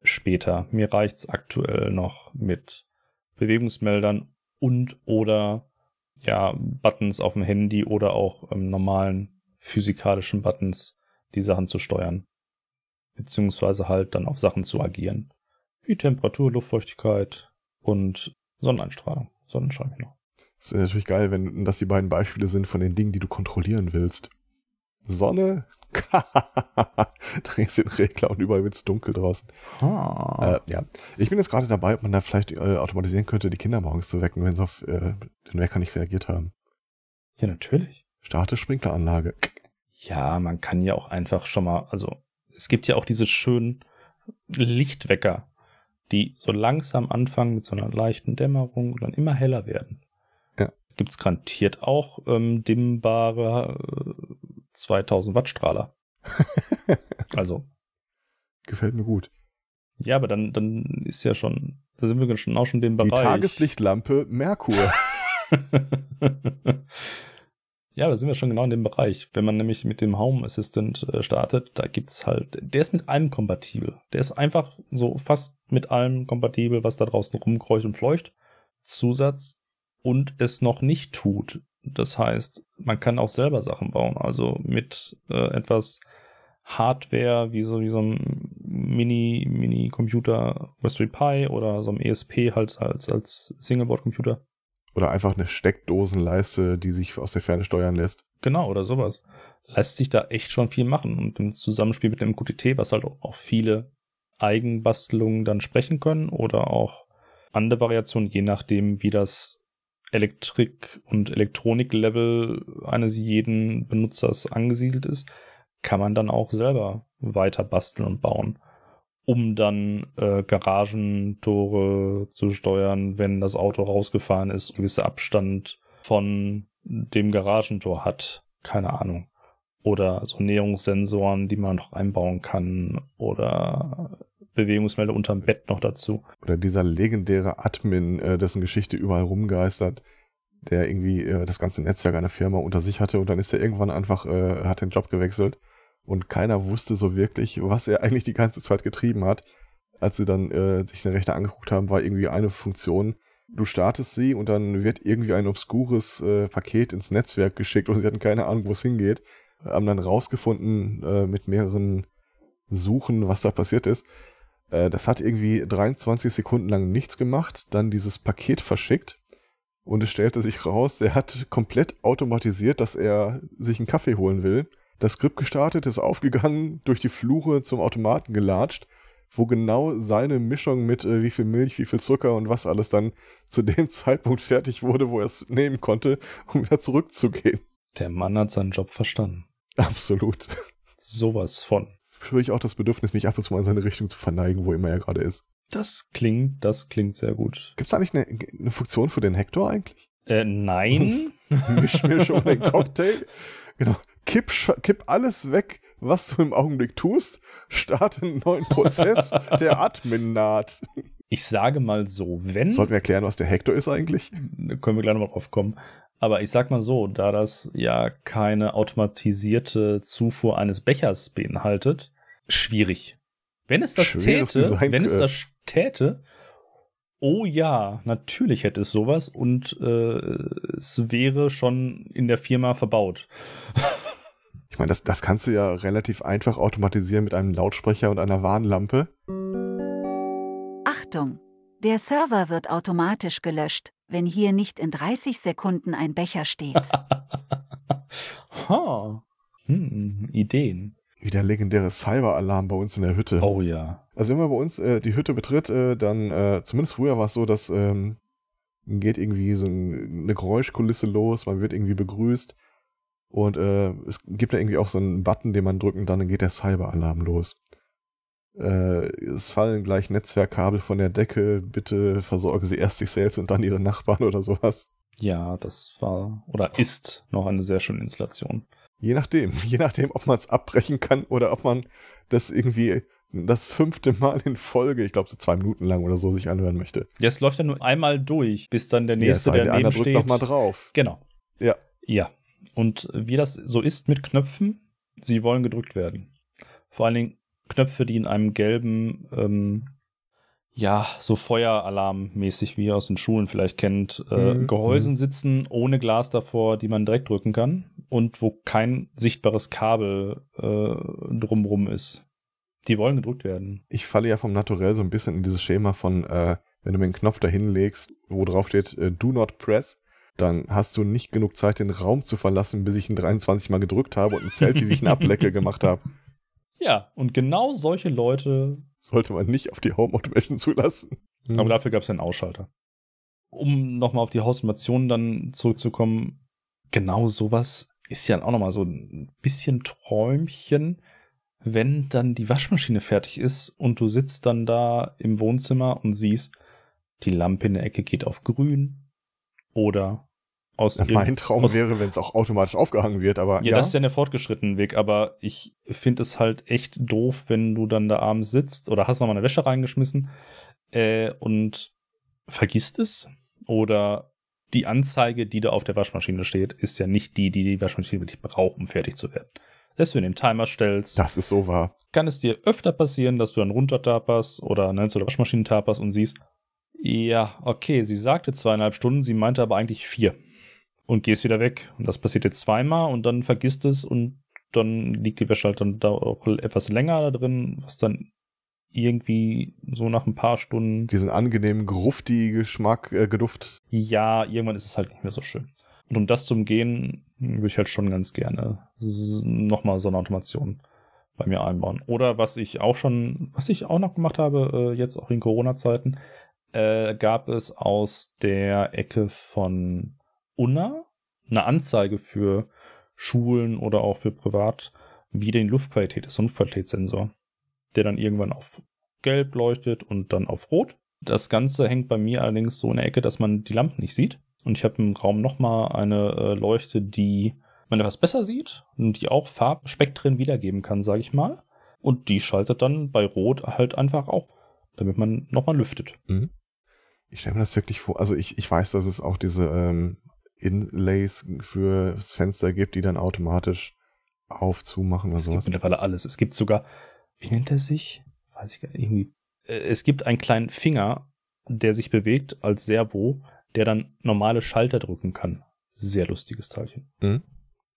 später. Mir reicht's aktuell noch mit Bewegungsmeldern und oder ja, Buttons auf dem Handy oder auch ähm, normalen physikalischen Buttons die Sachen zu steuern. Beziehungsweise halt dann auf Sachen zu agieren. Wie Temperatur, Luftfeuchtigkeit und Sonneneinstrahlung. Sonnenschein noch. Das ist natürlich geil, wenn das die beiden Beispiele sind von den Dingen, die du kontrollieren willst. Sonne, drehst den Regler und überall wird's dunkel draußen. Ah. Äh, ja, ich bin jetzt gerade dabei, ob man da vielleicht äh, automatisieren könnte, die Kinder morgens zu wecken, wenn sie auf äh, den Wecker nicht reagiert haben. Ja, natürlich. Starte Sprinkleranlage. Ja, man kann ja auch einfach schon mal, also es gibt ja auch diese schönen Lichtwecker, die so langsam anfangen mit so einer leichten Dämmerung und dann immer heller werden. Ja. Gibt es garantiert auch ähm, dimmbare äh, 2000 Watt Strahler. also. Gefällt mir gut. Ja, aber dann, dann ist ja schon, da sind wir schon auch schon in dem Bereich. Die Tageslichtlampe Merkur. Ja, da sind wir schon genau in dem Bereich. Wenn man nämlich mit dem Home Assistant äh, startet, da gibt's halt, der ist mit allem kompatibel. Der ist einfach so fast mit allem kompatibel, was da draußen rumkreucht und fleucht. Zusatz und es noch nicht tut. Das heißt, man kann auch selber Sachen bauen. Also mit äh, etwas Hardware, wie so, wie so ein Mini, Mini-Computer Raspberry Pi oder so ein ESP halt als, als Singleboard-Computer oder einfach eine Steckdosenleiste, die sich aus der Ferne steuern lässt. Genau, oder sowas. Lässt sich da echt schon viel machen. Und im Zusammenspiel mit dem QTT, was halt auch viele Eigenbastelungen dann sprechen können oder auch andere Variationen, je nachdem, wie das Elektrik- und Elektronik-Level eines jeden Benutzers angesiedelt ist, kann man dann auch selber weiter basteln und bauen um dann äh, Garagentore zu steuern, wenn das Auto rausgefahren ist, und gewisser Abstand von dem Garagentor hat. Keine Ahnung. Oder so Näherungssensoren, die man noch einbauen kann. Oder Bewegungsmelder unterm Bett noch dazu. Oder dieser legendäre Admin, äh, dessen Geschichte überall rumgeistert, der irgendwie äh, das ganze Netzwerk einer Firma unter sich hatte und dann ist er irgendwann einfach, äh, hat den Job gewechselt und keiner wusste so wirklich, was er eigentlich die ganze Zeit getrieben hat. Als sie dann äh, sich den Rechner angeguckt haben, war irgendwie eine Funktion, du startest sie und dann wird irgendwie ein obskures äh, Paket ins Netzwerk geschickt und sie hatten keine Ahnung, wo es hingeht. Haben dann rausgefunden äh, mit mehreren Suchen, was da passiert ist. Äh, das hat irgendwie 23 Sekunden lang nichts gemacht, dann dieses Paket verschickt und es stellte sich raus, er hat komplett automatisiert, dass er sich einen Kaffee holen will. Das Skript gestartet, ist aufgegangen, durch die Flure zum Automaten gelatscht wo genau seine Mischung mit äh, wie viel Milch, wie viel Zucker und was alles dann zu dem Zeitpunkt fertig wurde, wo er es nehmen konnte, um wieder zurückzugehen. Der Mann hat seinen Job verstanden. Absolut. Sowas von. Spüre ich auch das Bedürfnis, mich ab und zu mal in seine Richtung zu verneigen, wo immer er gerade ist. Das klingt, das klingt sehr gut. Gibt es eigentlich eine, eine Funktion für den Hector eigentlich? Äh, nein. Misch mir schon den Cocktail. Genau. Kipp, kipp alles weg, was du im Augenblick tust, starte einen neuen Prozess, der Admin naht. Ich sage mal so, wenn. Sollten wir erklären, was der Hector ist eigentlich? Da können wir gleich nochmal drauf kommen. Aber ich sag mal so, da das ja keine automatisierte Zufuhr eines Bechers beinhaltet, schwierig. Wenn es das Schweres täte, Design wenn es das täte, oh ja, natürlich hätte es sowas und äh, es wäre schon in der Firma verbaut. Ich meine, das, das kannst du ja relativ einfach automatisieren mit einem Lautsprecher und einer Warnlampe. Achtung! Der Server wird automatisch gelöscht, wenn hier nicht in 30 Sekunden ein Becher steht. ha. Hm, Ideen. Wie der legendäre Cyber-Alarm bei uns in der Hütte. Oh ja. Also wenn man bei uns äh, die Hütte betritt, äh, dann, äh, zumindest früher war es so, dass ähm, geht irgendwie so ein, eine Geräuschkulisse los, man wird irgendwie begrüßt und äh, es gibt da irgendwie auch so einen Button, den man drücken, dann geht der Cyber-Alarm los. Äh, es fallen gleich Netzwerkkabel von der Decke, bitte versorgen Sie erst sich selbst und dann Ihre Nachbarn oder sowas. Ja, das war oder ist noch eine sehr schöne Installation. Je nachdem, je nachdem, ob man es abbrechen kann oder ob man das irgendwie das fünfte Mal in Folge, ich glaube so zwei Minuten lang oder so, sich anhören möchte. Ja, es läuft ja nur einmal durch, bis dann der nächste, ja, der neben steht. drückt noch mal drauf. Genau. Ja. Ja, und wie das so ist mit Knöpfen, sie wollen gedrückt werden. Vor allen Dingen Knöpfe, die in einem gelben, ähm, ja, so Feueralarm-mäßig, wie ihr aus den Schulen vielleicht kennt, äh, mhm. Gehäusen mhm. sitzen, ohne Glas davor, die man direkt drücken kann und wo kein sichtbares Kabel äh, drumrum ist. Die wollen gedrückt werden. Ich falle ja vom Naturell so ein bisschen in dieses Schema von, äh, wenn du mir einen Knopf dahin legst, wo drauf steht, äh, do not press, dann hast du nicht genug Zeit, den Raum zu verlassen, bis ich ihn 23 Mal gedrückt habe und ein Selfie, wie ich ihn ablecke, gemacht habe. Ja, und genau solche Leute sollte man nicht auf die Home Automation zulassen. Aber hm. dafür gab es einen Ausschalter. Um nochmal auf die Hausautomation dann zurückzukommen, genau sowas ist ja auch nochmal so ein bisschen Träumchen, wenn dann die Waschmaschine fertig ist und du sitzt dann da im Wohnzimmer und siehst, die Lampe in der Ecke geht auf grün oder aus mein Traum aus, wäre, wenn es auch automatisch aufgehangen wird, aber. Ja, ja, das ist ja der fortgeschrittene Weg, aber ich finde es halt echt doof, wenn du dann da abends sitzt oder hast noch mal eine Wäsche reingeschmissen äh, und vergisst es. Oder die Anzeige, die da auf der Waschmaschine steht, ist ja nicht die, die die Waschmaschine wirklich braucht, um fertig zu werden. Selbst wenn du den Timer stellst. Das ist so wahr. Kann es dir öfter passieren, dass du dann runtertaperst oder ne, zu der Waschmaschine taperst und siehst, ja, okay, sie sagte zweieinhalb Stunden, sie meinte aber eigentlich vier und gehst wieder weg. Und das passiert jetzt zweimal und dann vergisst es und dann liegt die Wäsche halt dann da auch etwas länger da drin, was dann irgendwie so nach ein paar Stunden. Diesen angenehmen Grufti-Geschmack, äh, Geduft. Ja, irgendwann ist es halt nicht mehr so schön. Und um das zu umgehen, würde ich halt schon ganz gerne nochmal so eine Automation bei mir einbauen. Oder was ich auch schon, was ich auch noch gemacht habe, äh, jetzt auch in Corona-Zeiten, äh, gab es aus der Ecke von Unna eine Anzeige für Schulen oder auch für privat, wie denn die Luftqualität ist, so ein Luftqualitätssensor, der dann irgendwann auf gelb leuchtet und dann auf rot. Das Ganze hängt bei mir allerdings so in der Ecke, dass man die Lampen nicht sieht. Und ich habe im Raum nochmal eine äh, Leuchte, die man etwas besser sieht und die auch Farbspektren wiedergeben kann, sage ich mal. Und die schaltet dann bei Rot halt einfach auch, damit man nochmal lüftet. Mhm. Ich stelle mir das wirklich vor, also ich, ich weiß, dass es auch diese ähm, Inlays fürs Fenster gibt, die dann automatisch aufzumachen oder Es gibt sowas. mittlerweile alles. Es gibt sogar, wie nennt er sich? Weiß ich gar nicht, irgendwie. Äh, Es gibt einen kleinen Finger, der sich bewegt als Servo, der dann normale Schalter drücken kann. Sehr lustiges Teilchen. Mhm.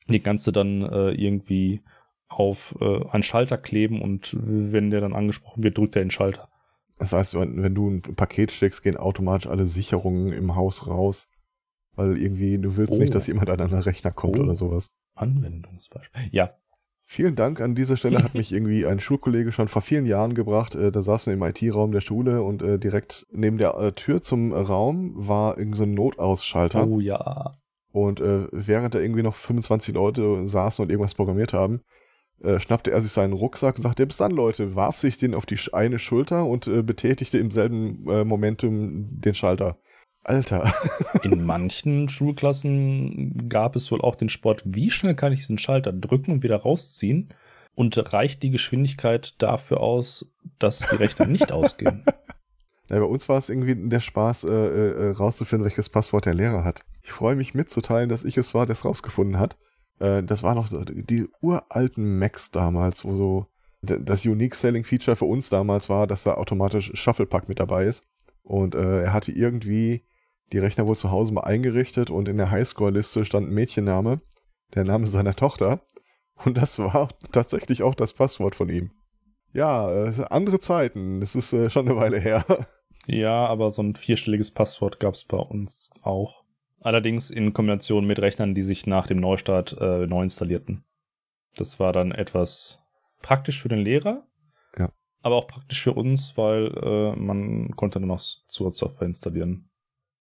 Die kannst du dann äh, irgendwie auf äh, einen Schalter kleben und wenn der dann angesprochen wird, drückt er den Schalter. Das heißt, wenn wenn du ein Paket steckst, gehen automatisch alle Sicherungen im Haus raus. Weil irgendwie, du willst Oh. nicht, dass jemand an einen Rechner kommt Oh. oder sowas. Anwendungsbeispiel. Ja, Vielen Dank an dieser Stelle hat mich irgendwie ein Schulkollege schon vor vielen Jahren gebracht. Äh, da saßen wir im IT-Raum der Schule und äh, direkt neben der äh, Tür zum Raum war irgend so ein Notausschalter. oh ja. Und äh, während da irgendwie noch 25 Leute saßen und irgendwas programmiert haben, äh, schnappte er sich seinen Rucksack und sagte, bis dann Leute, warf sich den auf die eine Schulter und äh, betätigte im selben äh, Momentum den Schalter. Alter. In manchen Schulklassen gab es wohl auch den Sport, wie schnell kann ich diesen Schalter drücken und wieder rausziehen? Und reicht die Geschwindigkeit dafür aus, dass die Rechner nicht ausgehen? Ja, bei uns war es irgendwie der Spaß, äh, äh, rauszufinden, welches Passwort der Lehrer hat. Ich freue mich mitzuteilen, dass ich es war, der es rausgefunden hat. Äh, das war noch so die uralten Macs damals, wo so das Unique Selling Feature für uns damals war, dass da automatisch Shufflepack mit dabei ist. Und äh, er hatte irgendwie die Rechner wohl zu Hause mal eingerichtet und in der Highscore-Liste stand ein Mädchenname, der Name seiner Tochter. Und das war tatsächlich auch das Passwort von ihm. Ja, äh, andere Zeiten. Es ist äh, schon eine Weile her. ja, aber so ein vierstelliges Passwort gab es bei uns auch. Allerdings in Kombination mit Rechnern, die sich nach dem Neustart äh, neu installierten. Das war dann etwas praktisch für den Lehrer, Ja. aber auch praktisch für uns, weil äh, man konnte dann noch Zusatzsoftware installieren.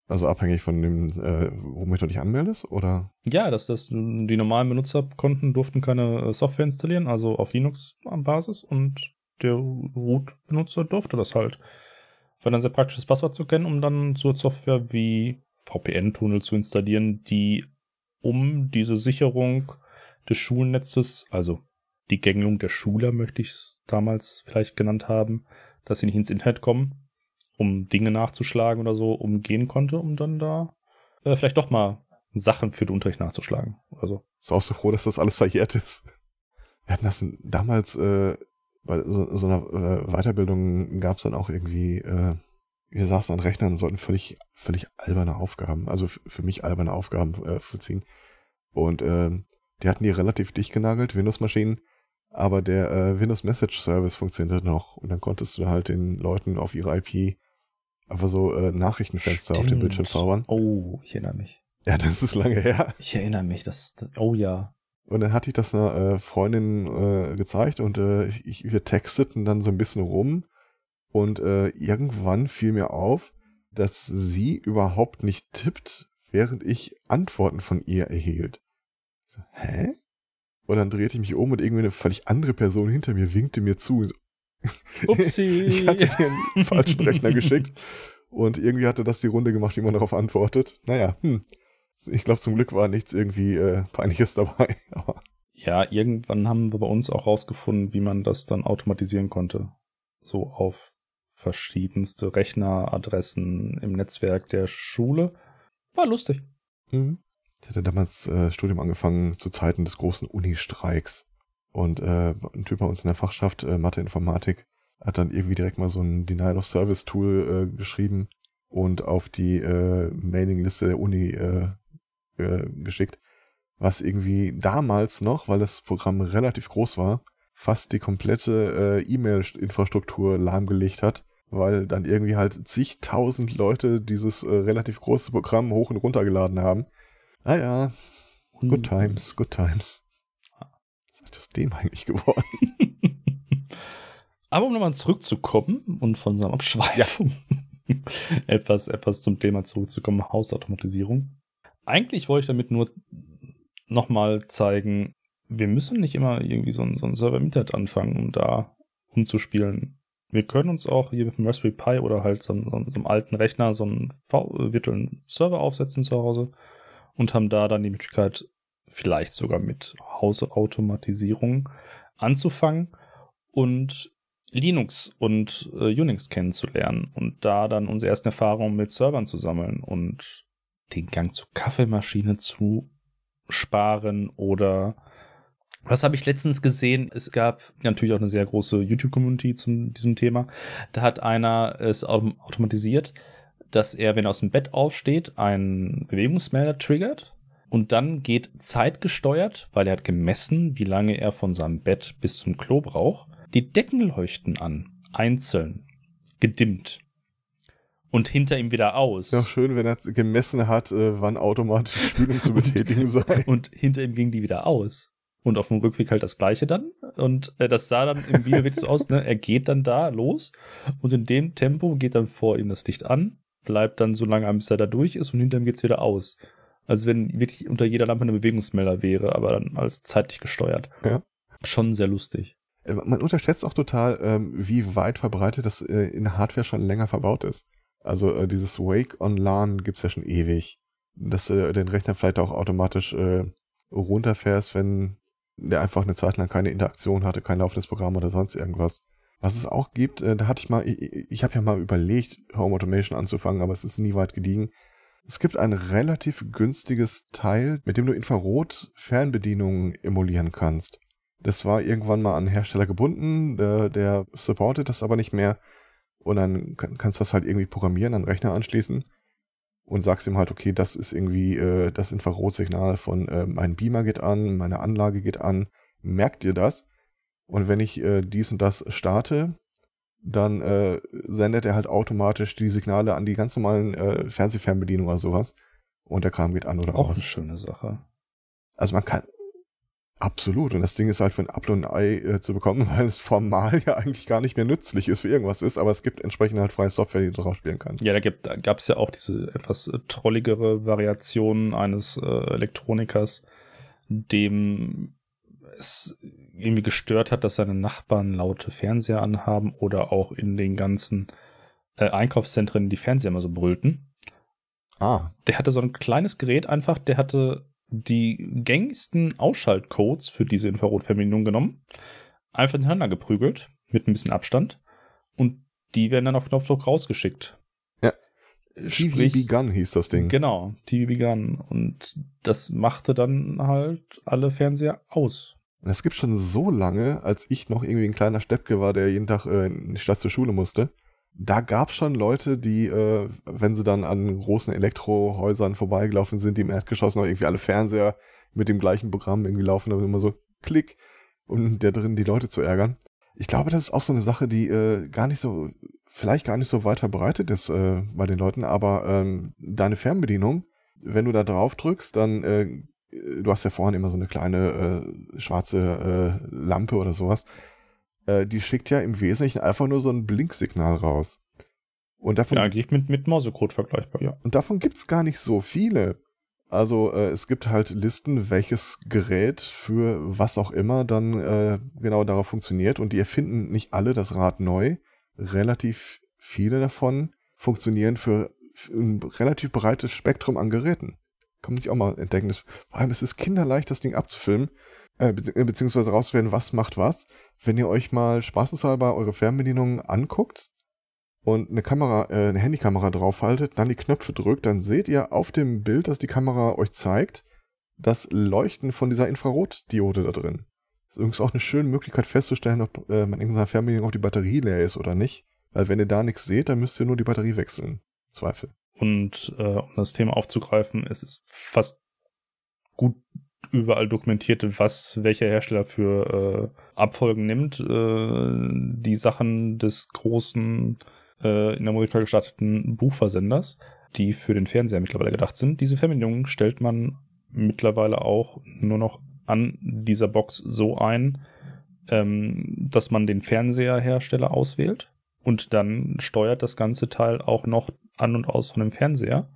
Also abhängig von dem, äh, womit du dich anmeldest, oder? Ja, dass das die normalen Benutzerkonten durften keine äh, Software installieren, also auf Linux-Basis und der Root-Benutzer durfte das halt. War dann sehr praktisches Passwort zu kennen, um dann zur Software wie VPN-Tunnel zu installieren, die um diese Sicherung des Schulnetzes, also die Gängelung der Schüler möchte ich es damals vielleicht genannt haben, dass sie nicht ins Internet kommen, um Dinge nachzuschlagen oder so, umgehen konnte, um dann da äh, vielleicht doch mal Sachen für den Unterricht nachzuschlagen. Also, Ist auch so froh, dass das alles verjährt ist. Wir hatten das damals äh, bei so, so einer äh, Weiterbildung gab es dann auch irgendwie, äh, wir saßen an Rechnern und sollten völlig, völlig alberne Aufgaben, also für mich alberne Aufgaben äh, vollziehen. Und äh, die hatten die relativ dicht genagelt, Windows-Maschinen, aber der äh, Windows Message Service funktionierte noch und dann konntest du halt den Leuten auf ihre IP einfach so äh, Nachrichtenfenster auf dem Stimmt. Bildschirm zaubern. Oh, ich erinnere mich. Ja, das ist lange her. Ich erinnere mich, das, das oh ja. Und dann hatte ich das einer äh, Freundin äh, gezeigt und äh, ich, wir texteten dann so ein bisschen rum und äh, irgendwann fiel mir auf, dass sie überhaupt nicht tippt, während ich Antworten von ihr erhielt. So, hä? Und dann drehte ich mich um und irgendwie eine völlig andere Person hinter mir winkte mir zu. So, Upsi. ich hatte dir einen falschen Rechner geschickt und irgendwie hatte das die Runde gemacht, wie man darauf antwortet. Naja, hm. Ich glaube, zum Glück war nichts irgendwie äh, Peinliches dabei. Ja, irgendwann haben wir bei uns auch rausgefunden, wie man das dann automatisieren konnte. So auf verschiedenste Rechneradressen im Netzwerk der Schule. War lustig. Mhm. Ich hatte damals äh, Studium angefangen zu Zeiten des großen Uni-Streiks. Und äh, ein Typ bei uns in der Fachschaft, äh, Mathe-Informatik, hat dann irgendwie direkt mal so ein Denial-of-Service-Tool äh, geschrieben und auf die äh, Mailingliste der Uni äh, äh, geschickt, was irgendwie damals noch, weil das Programm relativ groß war, fast die komplette äh, E-Mail-Infrastruktur lahmgelegt hat, weil dann irgendwie halt zigtausend Leute dieses äh, relativ große Programm hoch und runter geladen haben. Naja, good times, good times. Ist aus dem eigentlich geworden? Aber um nochmal zurückzukommen und von unserem Abschweifung etwas, etwas zum Thema zurückzukommen, Hausautomatisierung. Eigentlich wollte ich damit nur nochmal zeigen, wir müssen nicht immer irgendwie so einen, so einen Server im Internet anfangen, um da umzuspielen. Wir können uns auch hier mit dem Raspberry Pi oder halt so, einem- so einem alten Rechner so einen v virtuellen Server aufsetzen zu Hause und haben da dann die Möglichkeit, vielleicht sogar mit Hausautomatisierung anzufangen und Linux und äh, Unix kennenzulernen und da dann unsere ersten Erfahrungen mit Servern zu sammeln und den Gang zur Kaffeemaschine zu sparen oder was habe ich letztens gesehen? Es gab natürlich auch eine sehr große YouTube-Community zu diesem Thema. Da hat einer es automatisiert, dass er, wenn er aus dem Bett aufsteht, einen Bewegungsmelder triggert und dann geht zeitgesteuert, weil er hat gemessen, wie lange er von seinem Bett bis zum Klo braucht, die Deckenleuchten an, einzeln, gedimmt und hinter ihm wieder aus. Ja, schön, wenn er gemessen hat, äh, wann automatisch Spülung zu betätigen sei. Und hinter ihm ging die wieder aus. Und auf dem Rückweg halt das gleiche dann. Und äh, das sah dann im Video so aus, ne? Er geht dann da los und in dem Tempo geht dann vor ihm das Licht an, bleibt dann so lange bis er da durch ist und hinter ihm geht's wieder aus. Also wenn wirklich unter jeder Lampe eine Bewegungsmelder wäre, aber dann als zeitlich gesteuert. Ja. Schon sehr lustig. Äh, man unterschätzt auch total, ähm, wie weit verbreitet das äh, in Hardware schon länger verbaut ist. Also äh, dieses Wake on LAN gibt's ja schon ewig. Dass du den Rechner vielleicht auch automatisch äh, runterfährst, wenn der einfach eine Zeit lang keine Interaktion hatte, kein laufendes Programm oder sonst irgendwas. Was es auch gibt, da hatte ich mal, ich, ich habe ja mal überlegt, Home Automation anzufangen, aber es ist nie weit gediegen. Es gibt ein relativ günstiges Teil, mit dem du Infrarot-Fernbedienungen emulieren kannst. Das war irgendwann mal an Hersteller gebunden, der, der supportet das aber nicht mehr. Und dann kannst du das halt irgendwie programmieren, an Rechner anschließen und sagst ihm halt, okay, das ist irgendwie äh, das Infrarotsignal von äh, mein Beamer geht an, meine Anlage geht an, merkt dir das? Und wenn ich äh, dies und das starte, dann äh, sendet er halt automatisch die Signale an die ganz normalen äh, Fernsehfernbedienungen oder sowas. Und der Kram geht an oder Auch aus. eine schöne Sache. Also man kann, Absolut. Und das Ding ist halt für ein Apfel und ein Ei äh, zu bekommen, weil es formal ja eigentlich gar nicht mehr nützlich ist für irgendwas ist, aber es gibt entsprechend halt freie Software, die du drauf spielen kannst. Ja, da, gibt, da gab es ja auch diese etwas äh, trolligere Variation eines äh, Elektronikers, dem es irgendwie gestört hat, dass seine Nachbarn laute Fernseher anhaben oder auch in den ganzen äh, Einkaufszentren die Fernseher immer so brüllten. Ah. Der hatte so ein kleines Gerät einfach, der hatte die gängigsten Ausschaltcodes für diese Infrarotverbindung genommen, einfach hintereinander geprügelt, mit ein bisschen Abstand, und die werden dann auf Knopfdruck rausgeschickt. Ja. Sprich, TV Gun hieß das Ding. Genau, TV Gun. Und das machte dann halt alle Fernseher aus. Das gibt schon so lange, als ich noch irgendwie ein kleiner Steppke war, der jeden Tag äh, in die Stadt zur Schule musste da gab schon Leute, die, äh, wenn sie dann an großen Elektrohäusern vorbeigelaufen sind, die im Erdgeschoss noch irgendwie alle Fernseher mit dem gleichen Programm irgendwie laufen, dann immer so Klick, um der drin die Leute zu ärgern. Ich glaube, das ist auch so eine Sache, die äh, gar nicht so, vielleicht gar nicht so weit verbreitet ist äh, bei den Leuten, aber ähm, deine Fernbedienung, wenn du da drauf drückst, dann, äh, du hast ja vorhin immer so eine kleine äh, schwarze äh, Lampe oder sowas äh, die schickt ja im Wesentlichen einfach nur so ein Blinksignal raus. Und davon, ja, eigentlich mit, mit Mausecode vergleichbar, ja. Und davon gibt's gar nicht so viele. Also äh, es gibt halt Listen, welches Gerät für was auch immer dann äh, genau darauf funktioniert und die erfinden nicht alle das Rad neu. Relativ viele davon funktionieren für, für ein relativ breites Spektrum an Geräten. Kann man sich auch mal entdecken. Das, vor allem es ist kinderleicht, das Ding abzufilmen äh, äh, beziehungsweise rauszufinden, was macht was. Wenn ihr euch mal spaßenshalber eure Fernbedienung anguckt und eine Kamera, äh, eine Handykamera draufhaltet, dann die Knöpfe drückt, dann seht ihr auf dem Bild, das die Kamera euch zeigt, das Leuchten von dieser Infrarotdiode da drin. Das ist übrigens auch eine schöne Möglichkeit festzustellen, ob äh, man in seiner Fernbedienung auch die Batterie leer ist oder nicht. Weil wenn ihr da nichts seht, dann müsst ihr nur die Batterie wechseln. Zweifel. Und äh, um das Thema aufzugreifen, es ist fast gut überall dokumentiert, was welcher Hersteller für äh, Abfolgen nimmt. Äh, die Sachen des großen, äh, in Amerika gestarteten Buchversenders, die für den Fernseher mittlerweile gedacht sind. Diese Verbindungen stellt man mittlerweile auch nur noch an dieser Box so ein, ähm, dass man den Fernseherhersteller auswählt und dann steuert das ganze Teil auch noch an und aus von dem Fernseher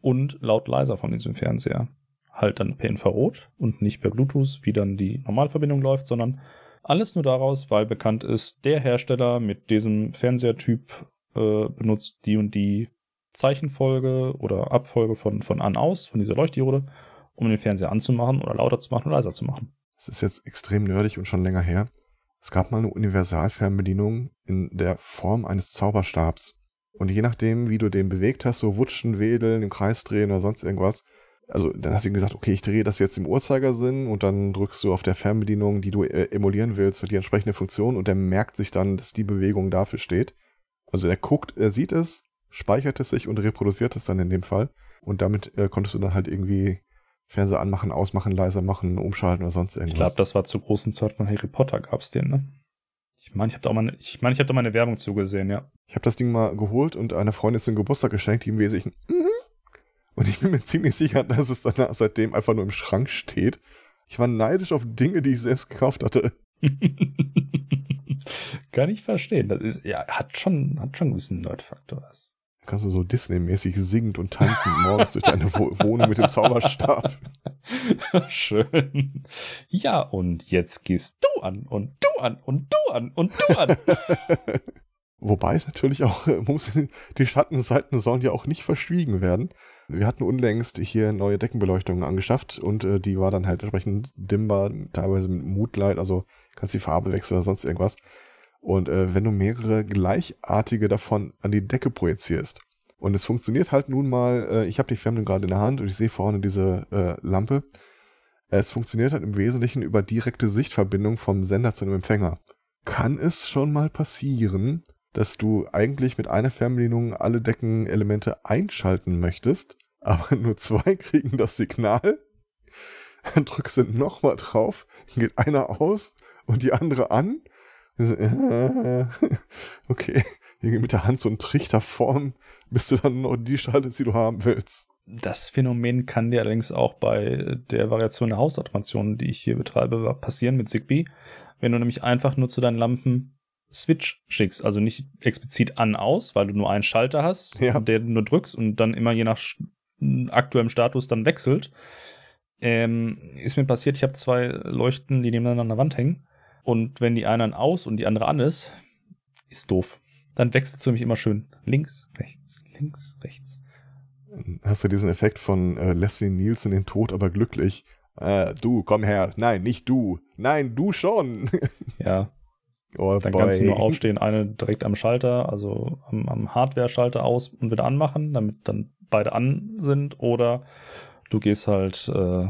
und laut leiser von diesem Fernseher halt dann per Infrarot und nicht per Bluetooth, wie dann die Normalverbindung läuft, sondern alles nur daraus, weil bekannt ist, der Hersteller mit diesem Fernsehertyp äh, benutzt die und die Zeichenfolge oder Abfolge von, von an aus, von dieser Leuchtdiode, um den Fernseher anzumachen oder lauter zu machen oder leiser zu machen. Es ist jetzt extrem nerdig und schon länger her. Es gab mal eine Universalfernbedienung in der Form eines Zauberstabs. Und je nachdem, wie du den bewegt hast, so wutschen, wedeln, im Kreis drehen oder sonst irgendwas, also dann hast du gesagt, okay, ich drehe das jetzt im Uhrzeigersinn und dann drückst du auf der Fernbedienung, die du äh, emulieren willst, die entsprechende Funktion und der merkt sich dann, dass die Bewegung dafür steht. Also er guckt, er sieht es, speichert es sich und reproduziert es dann in dem Fall. Und damit äh, konntest du dann halt irgendwie Fernseher anmachen, ausmachen, leiser machen, umschalten oder sonst irgendwas. Ich glaube, das war zur großen Zeit von Harry Potter gab's den, ne? Ich meine, ich habe da auch mal, ich meine, ich habe da mal eine Werbung zugesehen, ja. Ich habe das Ding mal geholt und einer Freundin zum Geburtstag geschenkt, die im Wesentlichen, mhm. und ich bin mir ziemlich sicher, dass es dann seitdem einfach nur im Schrank steht. Ich war neidisch auf Dinge, die ich selbst gekauft hatte. Kann ich verstehen. Das ist, ja, hat schon, hat schon einen gewissen Nerd-Faktor. Das. Kannst du so Disney-mäßig singend und tanzend morgens durch deine Wohnung mit dem Zauberstab. Schön. Ja, und jetzt gehst du an und du an und du an und du an. Wobei es natürlich auch, muss, die Schattenseiten sollen ja auch nicht verschwiegen werden. Wir hatten unlängst hier neue Deckenbeleuchtungen angeschafft und äh, die war dann halt entsprechend dimmbar, teilweise mit Moodlight, also kannst die Farbe wechseln oder sonst irgendwas. Und äh, wenn du mehrere gleichartige davon an die Decke projizierst und es funktioniert halt nun mal, äh, ich habe die Fernbedienung gerade in der Hand und ich sehe vorne diese äh, Lampe. Es funktioniert halt im Wesentlichen über direkte Sichtverbindung vom Sender zu einem Empfänger. Kann es schon mal passieren, dass du eigentlich mit einer Fernbedienung alle Deckenelemente einschalten möchtest, aber nur zwei kriegen das Signal. Dann drückst du nochmal drauf, geht einer aus und die andere an. Okay, mit der Hand so einen Trichter formen, bis du dann noch die schaltest, die du haben willst. Das Phänomen kann dir allerdings auch bei der Variation der Hausautomation, die ich hier betreibe, passieren mit Zigbee. Wenn du nämlich einfach nur zu deinen Lampen Switch schickst, also nicht explizit an aus, weil du nur einen Schalter hast, Ja. der du nur drückst und dann immer je nach aktuellem Status dann wechselt. Ähm, ist mir passiert, ich habe zwei Leuchten, die nebeneinander an der Wand hängen. Und wenn die eine an aus und die andere an ist, ist doof. Dann wechselst du nämlich immer schön links, rechts, links, rechts. Hast du diesen Effekt von äh, Leslie Nielsen in Tod, aber glücklich. Äh, du, komm her. Nein, nicht du. Nein, du schon. Ja, oh, dann boy. kannst du nur aufstehen, eine direkt am Schalter, also am, am Hardware-Schalter aus und wieder anmachen, damit dann beide an sind. Oder du gehst halt äh,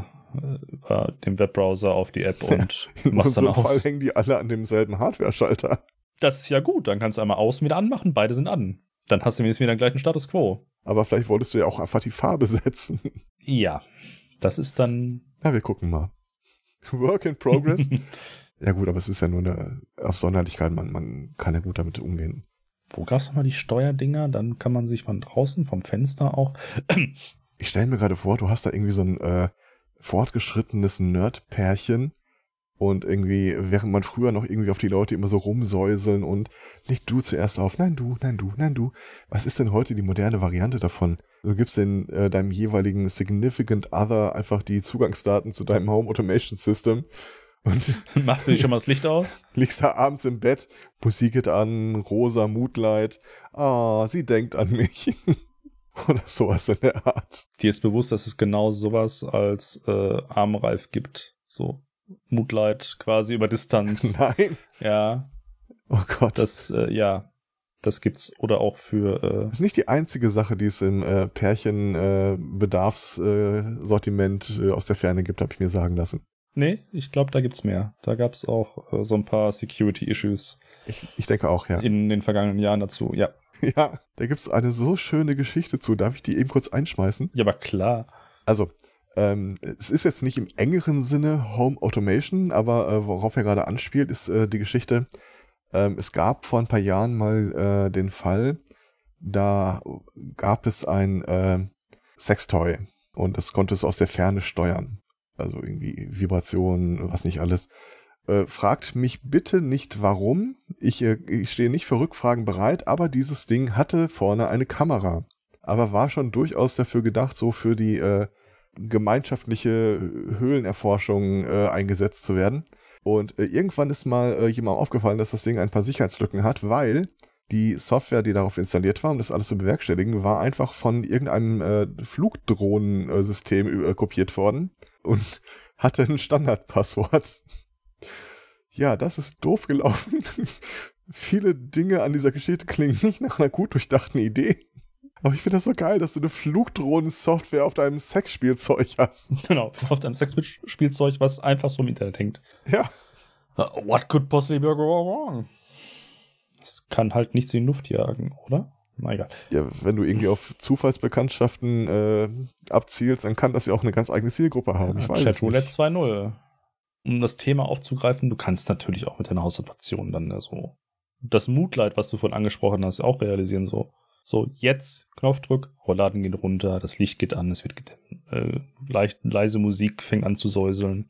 über den Webbrowser auf die App und In machst dann unserem Fall aus. hängen die alle an demselben Hardware-Schalter. Das ist ja gut, dann kannst du einmal aus und wieder anmachen, beide sind an. Dann hast du wenigstens wieder den gleichen Status quo. Aber vielleicht wolltest du ja auch einfach die Farbe setzen. Ja, das ist dann Na, wir gucken mal. Work in progress. ja gut, aber es ist ja nur eine Absonderlichkeit. Man, man kann ja gut damit umgehen. Wo gab's nochmal die Steuerdinger? Dann kann man sich von draußen, vom Fenster auch. Ich stelle mir gerade vor, du hast da irgendwie so ein äh, fortgeschrittenes Nerd-Pärchen und irgendwie, während man früher noch irgendwie auf die Leute immer so rumsäuseln und leg du zuerst auf, nein du, nein du, nein du. Was ist denn heute die moderne Variante davon? Du gibst den, äh, deinem jeweiligen Significant Other einfach die Zugangsdaten zu deinem Home Automation System und Machst du dir schon mal das Licht aus? liegst da abends im Bett, Musik geht an, rosa Moodlight. Ah, sie denkt an mich. Oder sowas in der Art. Dir ist bewusst, dass es genau sowas als äh, Armreif gibt. So Moodlight quasi über Distanz. Nein. ja, Oh Gott. Das äh, ja, das gibt's. Oder auch für, äh, ist nicht die einzige Sache, die es im äh, Pärchen-Bedarfssortiment äh, aus der Ferne gibt, habe ich mir sagen lassen. nee, ich glaube, da gibt's mehr. Da gab's auch äh, so ein paar Security-Issues Ich, ich denke auch, ja. in den vergangenen Jahren dazu. Ja, Ja, da gibt es eine so schöne Geschichte zu. Darf ich die eben kurz einschmeißen? ja, aber klar. Also, ähm, es ist jetzt nicht im engeren Sinne Home Automation, aber äh, worauf er gerade anspielt, ist äh, die Geschichte. Ähm, es gab vor ein paar Jahren mal äh, den Fall, da gab es ein äh, Sextoy und das konntest du aus der Ferne steuern. Also irgendwie Vibrationen, was nicht alles. Äh, fragt mich bitte nicht warum. Ich, äh, ich stehe nicht für Rückfragen bereit, aber dieses Ding hatte vorne eine Kamera. Aber war schon durchaus dafür gedacht, so für die gemeinschaftliche Höhlenerforschung äh, eingesetzt zu werden. Und äh, irgendwann ist mal äh, jemandem aufgefallen, dass das Ding ein paar Sicherheitslücken hat, weil die Software, die darauf installiert war, um das alles zu bewerkstelligen, war einfach von irgendeinem äh, Flugdrohnensystem äh, kopiert worden und hatte ein Standardpasswort. Ja, das ist doof gelaufen. viele Dinge an dieser Geschichte klingen nicht nach einer gut durchdachten Idee. Aber ich finde das so geil, dass du eine Flugdrohnen-Software auf deinem Sexspielzeug hast. Genau, auf deinem Sexspielzeug, was einfach so im Internet hängt. Ja. Uh, What could possibly go wrong? Das kann halt nichts in die Luft jagen, oder? Na egal. Ja, wenn du irgendwie auf Zufallsbekanntschaften äh, abzielst, dann kann das ja auch eine ganz eigene Zielgruppe haben. Ich weiß es Chatroulette nicht. 2.0. Um das Thema aufzugreifen, du kannst natürlich auch mit deiner Haussituation dann äh, so das Moodlight, was du vorhin angesprochen hast, auch realisieren. So, so jetzt Knopfdruck, Rollladen gehen runter, das Licht geht an, es wird. Äh, leicht, leise Musik fängt an zu säuseln,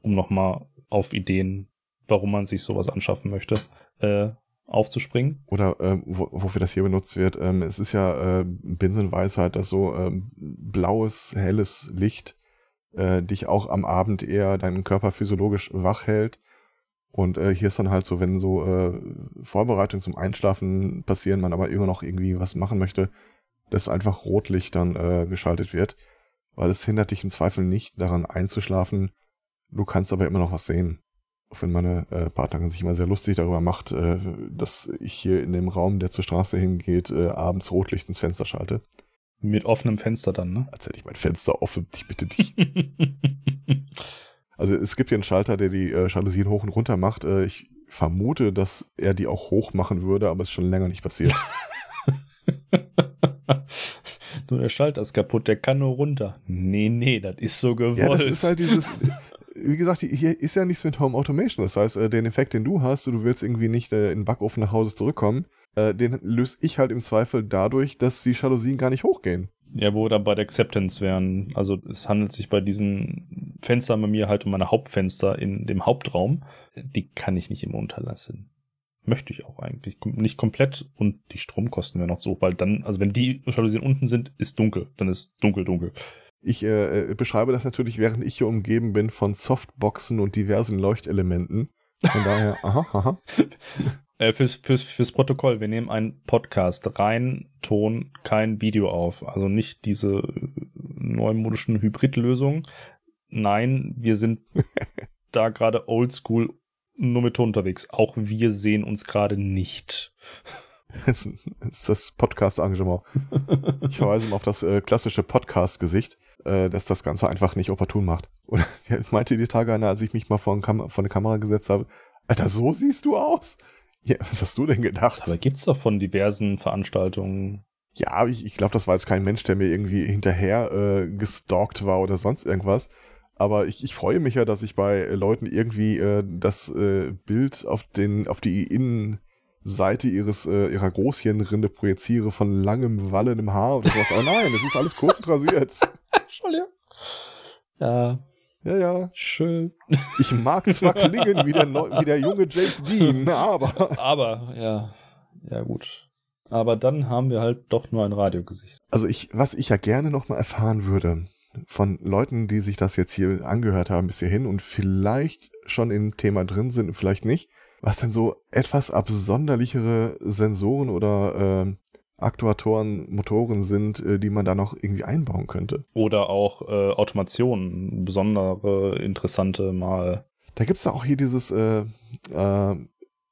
um nochmal auf Ideen, warum man sich sowas anschaffen möchte, äh, aufzuspringen. Oder ähm, wo, wofür das hier benutzt wird, ähm, es ist ja äh, Binsenweisheit, dass so ähm, blaues, helles Licht äh, dich auch am Abend eher deinen Körper physiologisch wach hält. Und äh, hier ist dann halt so, wenn so äh, Vorbereitungen zum Einschlafen passieren, man aber immer noch irgendwie was machen möchte, dass einfach Rotlicht dann äh, geschaltet wird, weil es hindert dich im Zweifel nicht daran einzuschlafen. Du kannst aber immer noch was sehen. Auch wenn meine äh, Partnerin sich immer sehr lustig darüber macht, äh, dass ich hier in dem Raum, der zur Straße hingeht, äh, abends Rotlicht ins Fenster schalte. Mit offenem Fenster dann, ne? Als hätte ich mein Fenster offen, ich bitte dich. Also es gibt hier einen Schalter, der die äh, Jalousien hoch und runter macht. Äh, ich vermute, dass er die auch hoch machen würde, aber es ist schon länger nicht passiert. nur der Schalter ist kaputt, der kann nur runter. Nee, nee, das ist so gewollt. ja, das ist halt dieses, wie gesagt, hier ist ja nichts mit Home Automation. Das heißt, äh, den Effekt, den du hast, du willst irgendwie nicht äh, in den Backofen nach Hause zurückkommen, äh, den löse ich halt im Zweifel dadurch, dass die Jalousien gar nicht hochgehen. Ja, wo wir dann bei der Acceptance wären. Also es handelt sich bei diesen Fenstern bei mir halt um meine Hauptfenster in dem Hauptraum. Die kann ich nicht immer unterlassen. Möchte ich auch eigentlich. Nicht komplett und die Stromkosten wären noch so, weil dann, also wenn die Jalousien unten sind, ist dunkel. Dann ist dunkel, dunkel. Ich äh, äh, beschreibe das natürlich, während ich hier umgeben bin von Softboxen und diversen Leuchtelementen. Von daher, aha, aha. Äh, fürs, fürs, fürs Protokoll, wir nehmen einen Podcast, rein Ton, kein Video auf. Also nicht diese äh, neumodischen Hybridlösungen. Nein, wir sind da gerade oldschool nur mit Ton unterwegs. Auch wir sehen uns gerade nicht. Das ist das Podcast-Engagement. Ich verweise mal auf das äh, klassische Podcast-Gesicht, äh, dass das Ganze einfach nicht opportun macht. Und meinte die Tage einer, als ich mich mal vor, Kam vor eine Kamera gesetzt habe, Alter, so siehst du aus? Ja, was hast du denn gedacht? Aber gibt's doch von diversen Veranstaltungen. Ja, ich, ich glaube, das war jetzt kein Mensch, der mir irgendwie hinterher äh, gestalkt war oder sonst irgendwas. Aber ich, ich freue mich ja, dass ich bei Leuten irgendwie äh, das äh, Bild auf den auf die Innenseite ihres äh, ihrer Großhirnrinde projiziere von langem wallendem Haar oder sowas. Aber nein, das ist alles kurz rasiert. Entschuldigung. Ja, Ja, ja. schön. Ich mag zwar klingen wie der, wie der junge James Dean, aber Aber, ja, ja gut. Aber dann haben wir halt doch nur ein Radiogesicht. Also ich, was ich ja gerne noch mal erfahren würde von Leuten, die sich das jetzt hier angehört haben bis hierhin und vielleicht schon im Thema drin sind und vielleicht nicht, was denn so etwas absonderlichere Sensoren oder äh, Aktuatoren, Motoren sind, äh, die man da noch irgendwie einbauen könnte. Oder auch äh, Automationen, besondere, interessante mal. Da gibt's ja auch hier dieses, äh, äh,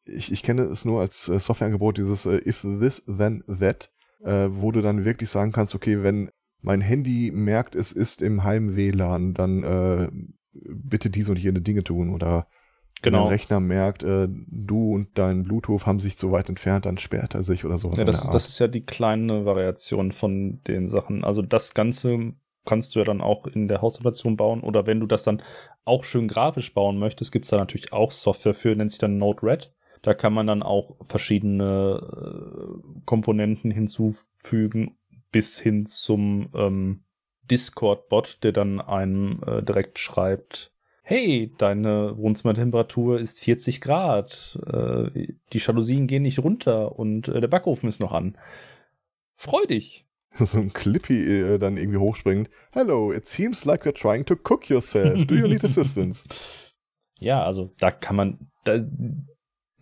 ich, ich kenne es nur als äh, Softwareangebot, dieses äh, If This Then That, wo du dann wirklich sagen kannst, okay, wenn mein Handy merkt, es ist im Heim-WLAN, dann bitte diese und jene Dinge tun. Oder Genau. dein Rechner merkt, äh, du und dein Bluetooth haben sich zu weit entfernt, dann sperrt er sich oder sowas. Ja, das, der ist, das ist ja die kleine Variation von den Sachen. Also das Ganze kannst du ja dann auch in der Hausautomation bauen oder wenn du das dann auch schön grafisch bauen möchtest, gibt's da natürlich auch Software für, nennt sich dann Node-RED. Da kann man dann auch verschiedene äh, Komponenten hinzufügen bis hin zum ähm, Discord-Bot, der dann einem äh, direkt schreibt, hey, deine Wohnzimmertemperatur ist 40 Grad, äh, die Jalousien gehen nicht runter und äh, der Backofen ist noch an. Freu dich. so ein Clippy äh, dann irgendwie hochspringend. Hello, it seems like you're trying to cook yourself. Do you need assistance? Ja, also da kann man, da,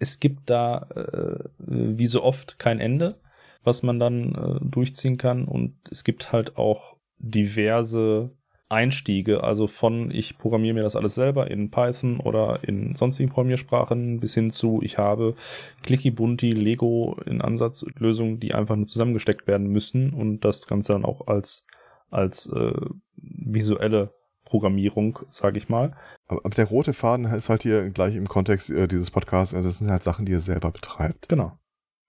es gibt da äh, wie so oft kein Ende, was man dann äh, durchziehen kann und es gibt halt auch diverse Einstiege, also von ich programmiere mir das alles selber in Python oder in sonstigen Programmiersprachen bis hin zu ich habe Clicky Bunti Lego in Ansatzlösungen, die einfach nur zusammengesteckt werden müssen und das Ganze dann auch als als äh, visuelle Programmierung, sage ich mal. Aber, aber der rote Faden ist halt hier gleich im Kontext äh, dieses Podcasts, das sind halt Sachen, die ihr selber betreibt. Genau.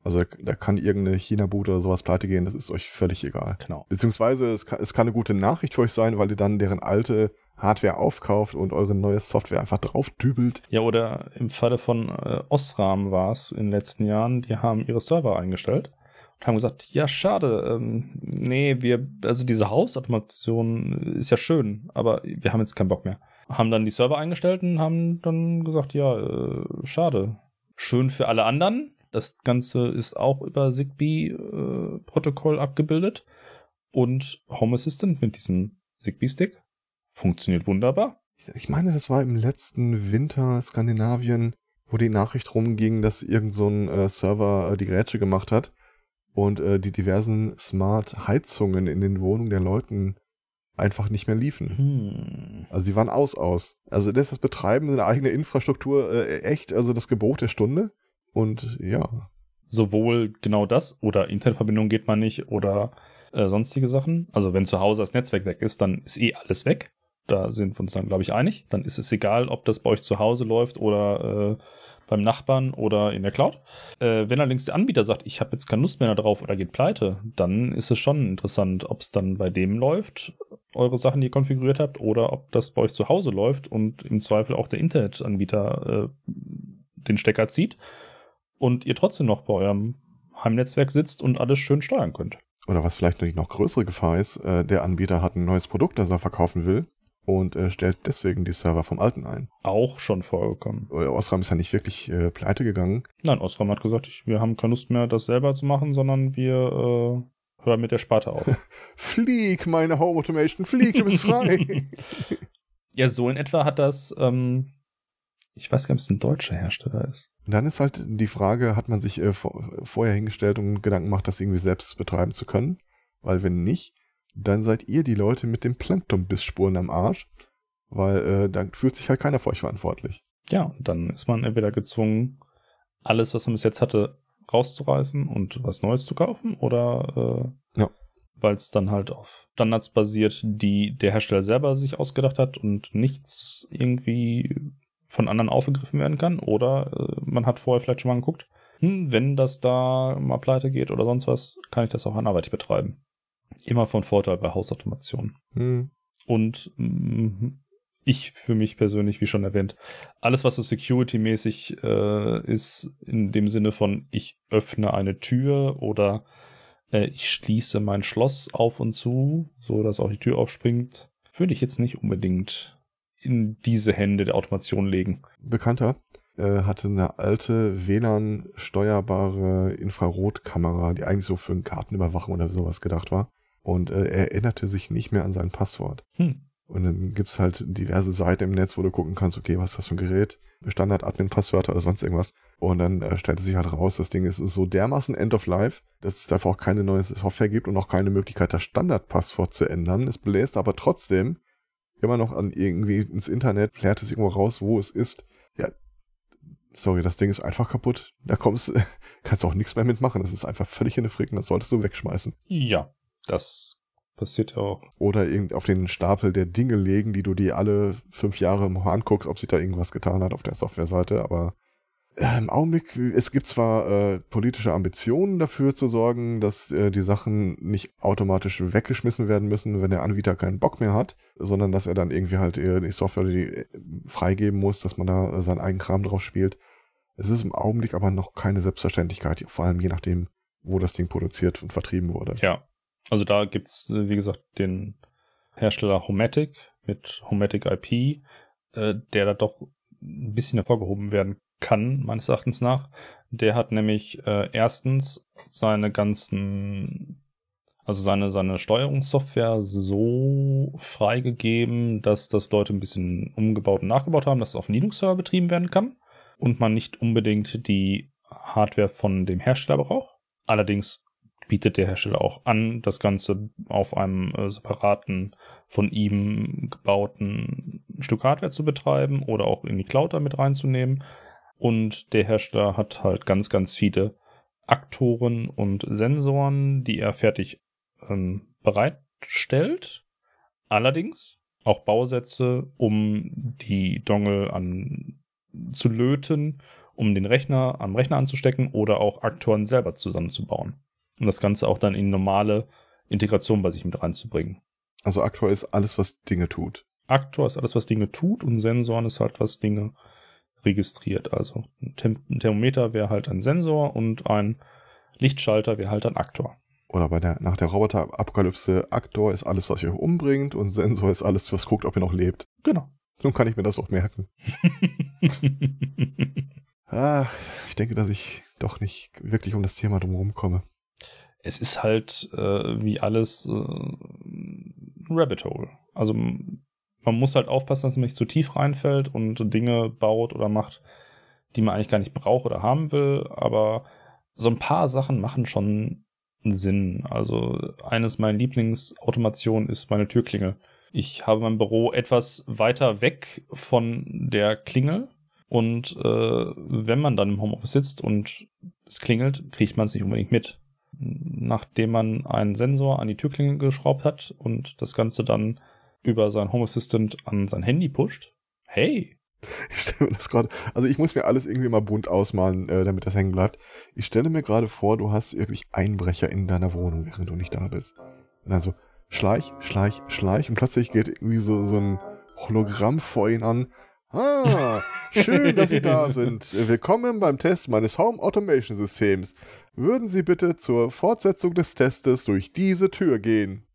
Also da, da kann irgendeine China-Boot oder sowas pleite gehen, das ist euch völlig egal. Genau. Beziehungsweise es kann, es kann eine gute Nachricht für euch sein, weil ihr dann deren alte Hardware aufkauft und eure neue Software einfach drauf dübelt. Ja, oder im Falle von äh, Osram war es in den letzten Jahren, die haben ihre Server eingestellt und haben gesagt, ja, schade, ähm, nee, wir, also diese Hausautomation ist ja schön, aber wir haben jetzt keinen Bock mehr. Haben dann die Server eingestellt und haben dann gesagt, ja, äh, schade. Schön für alle anderen. Das Ganze ist auch über Zigbee-Protokoll äh, abgebildet. Und Home Assistant mit diesem Zigbee-Stick funktioniert wunderbar. Ich meine, das war im letzten Winter Skandinavien, wo die Nachricht rumging, dass irgend so ein äh, Server äh, die Grätsche gemacht hat und äh, die diversen Smart-Heizungen in den Wohnungen der Leuten einfach nicht mehr liefen. Hm. Also die waren aus aus. Also das ist das Betreiben seiner eigenen Infrastruktur äh, echt, also das Gebot der Stunde. Und ja. Sowohl genau das oder Internetverbindung geht man nicht oder äh, sonstige Sachen. Also wenn zu Hause das Netzwerk weg ist, dann ist eh alles weg. Da sind wir uns dann, glaube ich, einig. Dann ist es egal, ob das bei euch zu Hause läuft oder äh, beim Nachbarn oder in der Cloud. Äh, wenn allerdings der Anbieter sagt, ich habe jetzt keine Lust mehr darauf oder geht pleite, dann ist es schon interessant, ob es dann bei dem läuft, eure Sachen, die ihr konfiguriert habt, oder ob das bei euch zu Hause läuft und im Zweifel auch der Internetanbieter äh, den Stecker zieht und ihr trotzdem noch bei eurem Heimnetzwerk sitzt und alles schön steuern könnt. Oder was vielleicht noch größere Gefahr ist, äh, der Anbieter hat ein neues Produkt, das er verkaufen will und äh, stellt deswegen die Server vom alten ein. Auch schon vorgekommen. Äh, Osram ist ja nicht wirklich äh, pleite gegangen. Nein, Osram hat gesagt, ich, wir haben keine Lust mehr, das selber zu machen, sondern wir äh, hören mit der Sparte auf. flieg, meine Home Automation, flieg, du bist frei. ja, so in etwa hat das, ähm, ich weiß gar nicht, ob es ein deutscher Hersteller ist. Und dann ist halt die Frage, hat man sich äh, vor, vorher hingestellt und Gedanken gemacht, das irgendwie selbst betreiben zu können? Weil wenn nicht, dann seid ihr die Leute mit den Plankton-Bissspuren am Arsch, weil äh, dann fühlt sich halt keiner für euch verantwortlich. Ja, und dann ist man entweder gezwungen, alles, was man bis jetzt hatte, rauszureißen und was Neues zu kaufen, oder äh, ja. weil es dann halt auf Standards basiert, die der Hersteller selber sich ausgedacht hat und nichts irgendwie von anderen aufgegriffen werden kann, oder äh, man hat vorher vielleicht schon mal geguckt, hm, wenn das da mal pleite geht oder sonst was, kann ich das auch anderweitig betreiben immer von Vorteil bei Hausautomation. Hm. Und mh, ich für mich persönlich, wie schon erwähnt, alles, was so security-mäßig äh, ist, in dem Sinne von ich öffne eine Tür oder äh, ich schließe mein Schloss auf und zu, so dass auch die Tür aufspringt, würde ich jetzt nicht unbedingt in diese Hände der Automation legen. Bekannter äh, hatte eine alte WLAN-steuerbare Infrarotkamera, die eigentlich so für eine Kartenüberwachung oder sowas gedacht war und äh, er erinnerte sich nicht mehr an sein Passwort. Hm. Und dann gibt's halt diverse Seiten im Netz, wo du gucken kannst, okay, was ist das für ein Gerät? Standard-Admin-Passwörter oder sonst irgendwas. Und dann äh, stellte sich halt raus, das Ding ist so dermaßen End of Life, dass es einfach auch keine neue Software gibt und auch keine Möglichkeit, das Standard-Passwort zu ändern. Es bläst aber trotzdem immer noch an irgendwie ins Internet, plärt es irgendwo raus, wo es ist. Ja, sorry, das Ding ist einfach kaputt. Da kommst, kannst du auch nichts mehr mitmachen. Das ist einfach völlig in der Fricken. Das solltest du wegschmeißen. Ja, das passiert ja auch. Oder irgend auf den Stapel der Dinge legen, die du dir alle fünf Jahre mal anguckst, ob sich da irgendwas getan hat auf der Softwareseite. Aber im Augenblick, es gibt zwar äh, politische Ambitionen dafür zu sorgen, dass äh, die Sachen nicht automatisch weggeschmissen werden müssen, wenn der Anbieter keinen Bock mehr hat, sondern dass er dann irgendwie halt die Software die äh, freigeben muss, dass man da seinen eigenen Kram drauf spielt. Es ist im Augenblick aber noch keine Selbstverständlichkeit, vor allem je nachdem, wo das Ding produziert und vertrieben wurde. Ja, also da gibt's äh, wie gesagt, den Hersteller Homatic mit Homatic IP, äh, der da doch ein bisschen hervorgehoben werden kann, meines Erachtens nach. Der hat nämlich äh, erstens seine ganzen, also seine, seine Steuerungssoftware so freigegeben, dass das Leute ein bisschen umgebaut und nachgebaut haben, dass es auf Linux-Server betrieben werden kann und man nicht unbedingt die Hardware von dem Hersteller braucht. Allerdings bietet der Hersteller auch an, das Ganze auf einem äh, separaten, von ihm gebauten Stück Hardware zu betreiben oder auch in die Cloud damit reinzunehmen. Und der Hersteller hat halt ganz, ganz viele Aktoren und Sensoren, die er fertig ähm, bereitstellt. Allerdings auch Bausätze, um die Dongle an zu löten, um den Rechner am Rechner anzustecken oder auch Aktoren selber zusammenzubauen. Und das Ganze auch dann in normale Integration bei sich mit reinzubringen. Also Aktor ist alles, was Dinge tut. Aktor ist alles, was Dinge tut und Sensoren ist halt, was Dinge registriert. Also ein, Tem ein Thermometer wäre halt ein Sensor und ein Lichtschalter wäre halt ein Aktor. Oder bei der, nach der Roboterapokalypse, Aktor ist alles, was euch umbringt und Sensor ist alles, was guckt, ob ihr noch lebt. Genau. Nun kann ich mir das auch merken. ah, ich denke, dass ich doch nicht wirklich um das Thema drumherum komme. Es ist halt äh, wie alles äh, Rabbit Hole. Also man muss halt aufpassen, dass man nicht zu tief reinfällt und Dinge baut oder macht, die man eigentlich gar nicht braucht oder haben will. Aber so ein paar Sachen machen schon Sinn. Also eines meiner Lieblingsautomationen ist meine Türklingel. Ich habe mein Büro etwas weiter weg von der Klingel und äh, wenn man dann im Homeoffice sitzt und es klingelt, kriegt man es nicht unbedingt mit. Nachdem man einen Sensor an die Türklingel geschraubt hat und das Ganze dann über sein Home Assistant an sein Handy pusht, hey, ich stelle mir das gerade, also ich muss mir alles irgendwie mal bunt ausmalen, äh, damit das hängen bleibt. Ich stelle mir gerade vor, du hast wirklich Einbrecher in deiner Wohnung, während du nicht da bist. Und also schleich, schleich, schleich und plötzlich geht irgendwie so, so ein Hologramm vor ihn an. Ah, schön, dass Sie da sind. Willkommen beim Test meines Home Automation Systems. Würden Sie bitte zur Fortsetzung des Testes durch diese Tür gehen?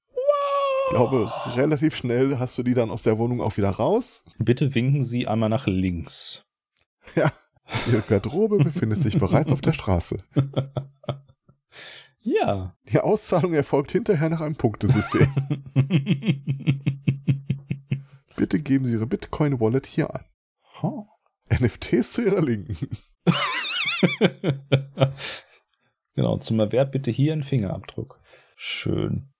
Ich glaube, relativ schnell hast du die dann aus der Wohnung auch wieder raus. Bitte winken Sie einmal nach links. Ja, Ihre Garderobe befindet sich bereits auf der Straße. Ja. Die Auszahlung erfolgt hinterher nach einem Punktesystem. Bitte geben Sie Ihre Bitcoin-Wallet hier an. Huh. NFTs zu Ihrer Linken. genau, zum Erwerb bitte hier einen Fingerabdruck. Schön.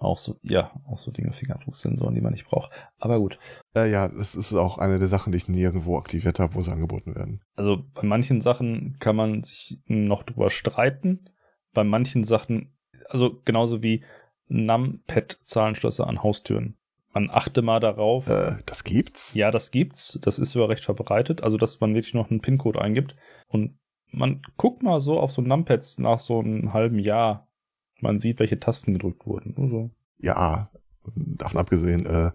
Auch so, ja, auch so Dinge, Fingerabdrucksensoren, die man nicht braucht. Aber gut. Äh, ja, das ist auch eine der Sachen, die ich nirgendwo aktiviert habe, wo sie angeboten werden. Also bei manchen Sachen kann man sich noch drüber streiten. Bei manchen Sachen, also genauso wie Numpad-Zahlenschlösser an Haustüren. Man achte mal darauf. Äh, das gibt's? Ja, das gibt's. Das ist sogar recht verbreitet. Also, dass man wirklich noch einen PIN-Code eingibt. Und man guckt mal so auf so Numpads nach so einem halben Jahr, man sieht, welche Tasten gedrückt wurden. Also. Ja, davon abgesehen, äh,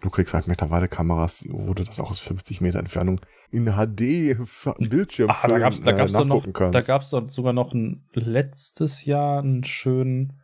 du kriegst halt mittlerweile Kameras, wo du das auch aus 50 Meter Entfernung in HD-Bildschirm Ah, da gab's, da gab's noch, nachgucken kannst. da gab's doch sogar noch ein letztes Jahr einen schönen,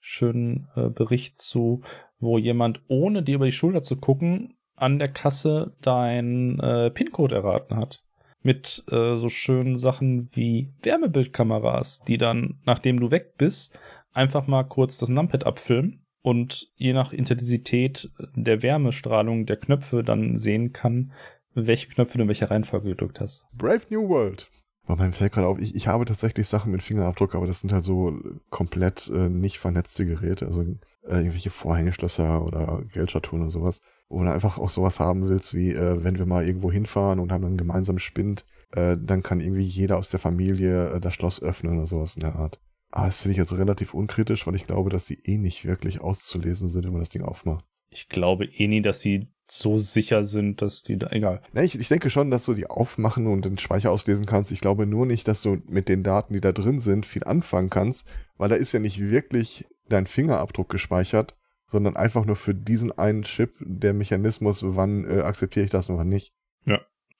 schönen äh, Bericht zu, wo jemand, ohne dir über die Schulter zu gucken, an der Kasse dein äh, PIN-Code erraten hat. Mit äh, so schönen Sachen wie Wärmebildkameras, die dann, nachdem du weg bist, einfach mal kurz das Numpad abfilmen und je nach Intensität der Wärmestrahlung der Knöpfe dann sehen kann, welche Knöpfe du in welcher Reihenfolge gedrückt hast. Brave New World. Aber mir fällt gerade auf, ich, ich habe tatsächlich Sachen mit Fingerabdruck, aber das sind halt so komplett äh, nicht vernetzte Geräte, also äh, irgendwelche Vorhängeschlösser oder Geldschatulen oder sowas, wo du einfach auch sowas haben willst, wie äh, wenn wir mal irgendwo hinfahren und haben dann gemeinsam Spind, äh, dann kann irgendwie jeder aus der Familie äh, das Schloss öffnen oder sowas in der Art. Aber das finde ich jetzt relativ unkritisch, weil ich glaube, dass sie eh nicht wirklich auszulesen sind, wenn man das Ding aufmacht. Ich glaube eh nie, dass sie so sicher sind, dass die da, egal. Ne, ich, ich denke schon, dass du die aufmachen und den Speicher auslesen kannst. Ich glaube nur nicht, dass du mit den Daten, die da drin sind, viel anfangen kannst, weil da ist ja nicht wirklich dein Fingerabdruck gespeichert, sondern einfach nur für diesen einen Chip der Mechanismus, wann äh, akzeptiere ich das und wann nicht.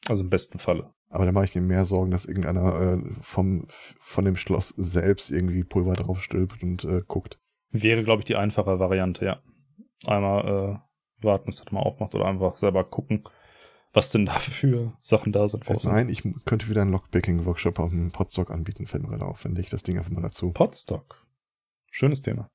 Also im besten Falle. Aber da mache ich mir mehr Sorgen, dass irgendeiner äh, vom, von dem Schloss selbst irgendwie Pulver drauf stülpt und äh, guckt. Wäre, glaube ich, die einfache Variante, ja. Einmal äh, warten, bis das mal aufmacht oder einfach selber gucken, was denn da für Sachen da sind. Fällt mir ein, ich könnte wieder einen Lockpicking-Workshop auf dem Podstock anbieten, fällt mir gerade auf. Dann lege ich das Ding einfach mal dazu. Podstock. Schönes Thema.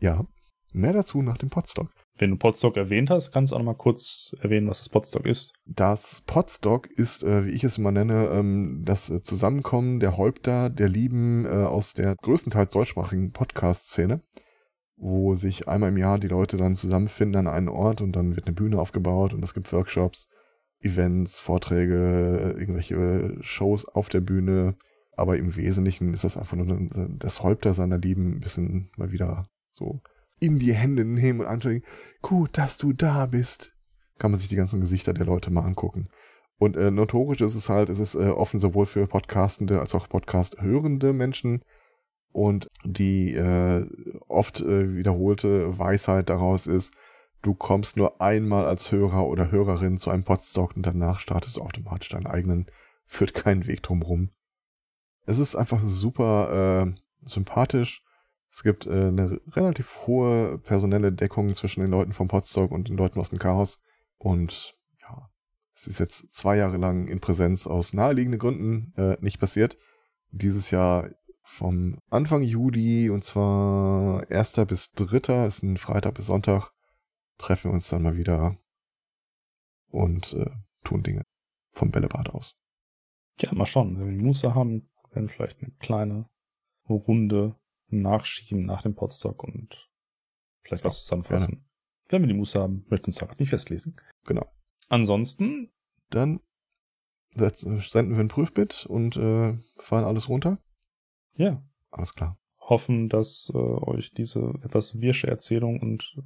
Ja, mehr dazu nach dem Podstock. Wenn du Podstock erwähnt hast, kannst du auch noch mal kurz erwähnen, was das Podstock ist. Das Podstock ist, äh, wie ich es immer nenne, ähm, das äh, Zusammenkommen der Häupter, der Lieben äh, aus der größtenteils deutschsprachigen Podcast-Szene, wo sich einmal im Jahr die Leute dann zusammenfinden an einem Ort und dann wird eine Bühne aufgebaut und es gibt Workshops, Events, Vorträge, irgendwelche Shows auf der Bühne. Aber im Wesentlichen ist das einfach nur das Häupter seiner Lieben ein bisschen mal wieder so in die Hände nehmen und anschauen. Gut, dass du da bist. Kann man sich die ganzen Gesichter der Leute mal angucken. Und äh, notorisch ist es halt, es ist äh, offen sowohl für Podcastende als auch Podcast-hörende Menschen. Und die äh, oft äh, wiederholte Weisheit daraus ist, du kommst nur einmal als Hörer oder Hörerin zu einem Podstock und danach startest du automatisch deinen eigenen, führt keinen Weg drumrum. Es ist einfach super äh, sympathisch es gibt äh, eine relativ hohe personelle Deckung zwischen den Leuten vom Podstock und den Leuten aus dem Chaos. Und ja, es ist jetzt zwei Jahre lang in Präsenz aus naheliegenden Gründen äh, nicht passiert. Dieses Jahr vom Anfang Juli und zwar 1. bis 3. ist ein Freitag bis Sonntag, treffen wir uns dann mal wieder und äh, tun Dinge vom Bällebad aus. Ja, mal schauen. Wenn wir die Muße haben, werden vielleicht eine kleine Runde nachschieben nach dem Podstock und vielleicht was zusammenfassen. Gerne. Wenn wir die Muße haben, möchten wir uns daran nicht festlesen. Genau. Ansonsten. Dann senden wir ein Prüfbit und äh, fahren alles runter. Ja. Alles klar. Hoffen, dass äh, euch diese etwas wirsche Erzählung und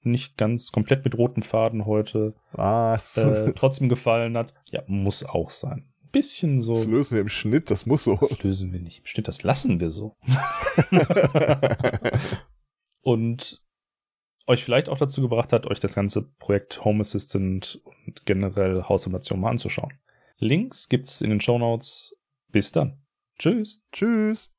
nicht ganz komplett mit roten Faden heute Was? Äh, trotzdem gefallen hat. Ja, muss auch sein bisschen so. Das lösen wir im Schnitt, das muss so. Das lösen wir nicht im Schnitt, das lassen wir so. und euch vielleicht auch dazu gebracht hat, euch das ganze Projekt Home Assistant und generell Hausautomation mal anzuschauen. Links gibt's in den Show Notes. Bis dann. Tschüss. Tschüss.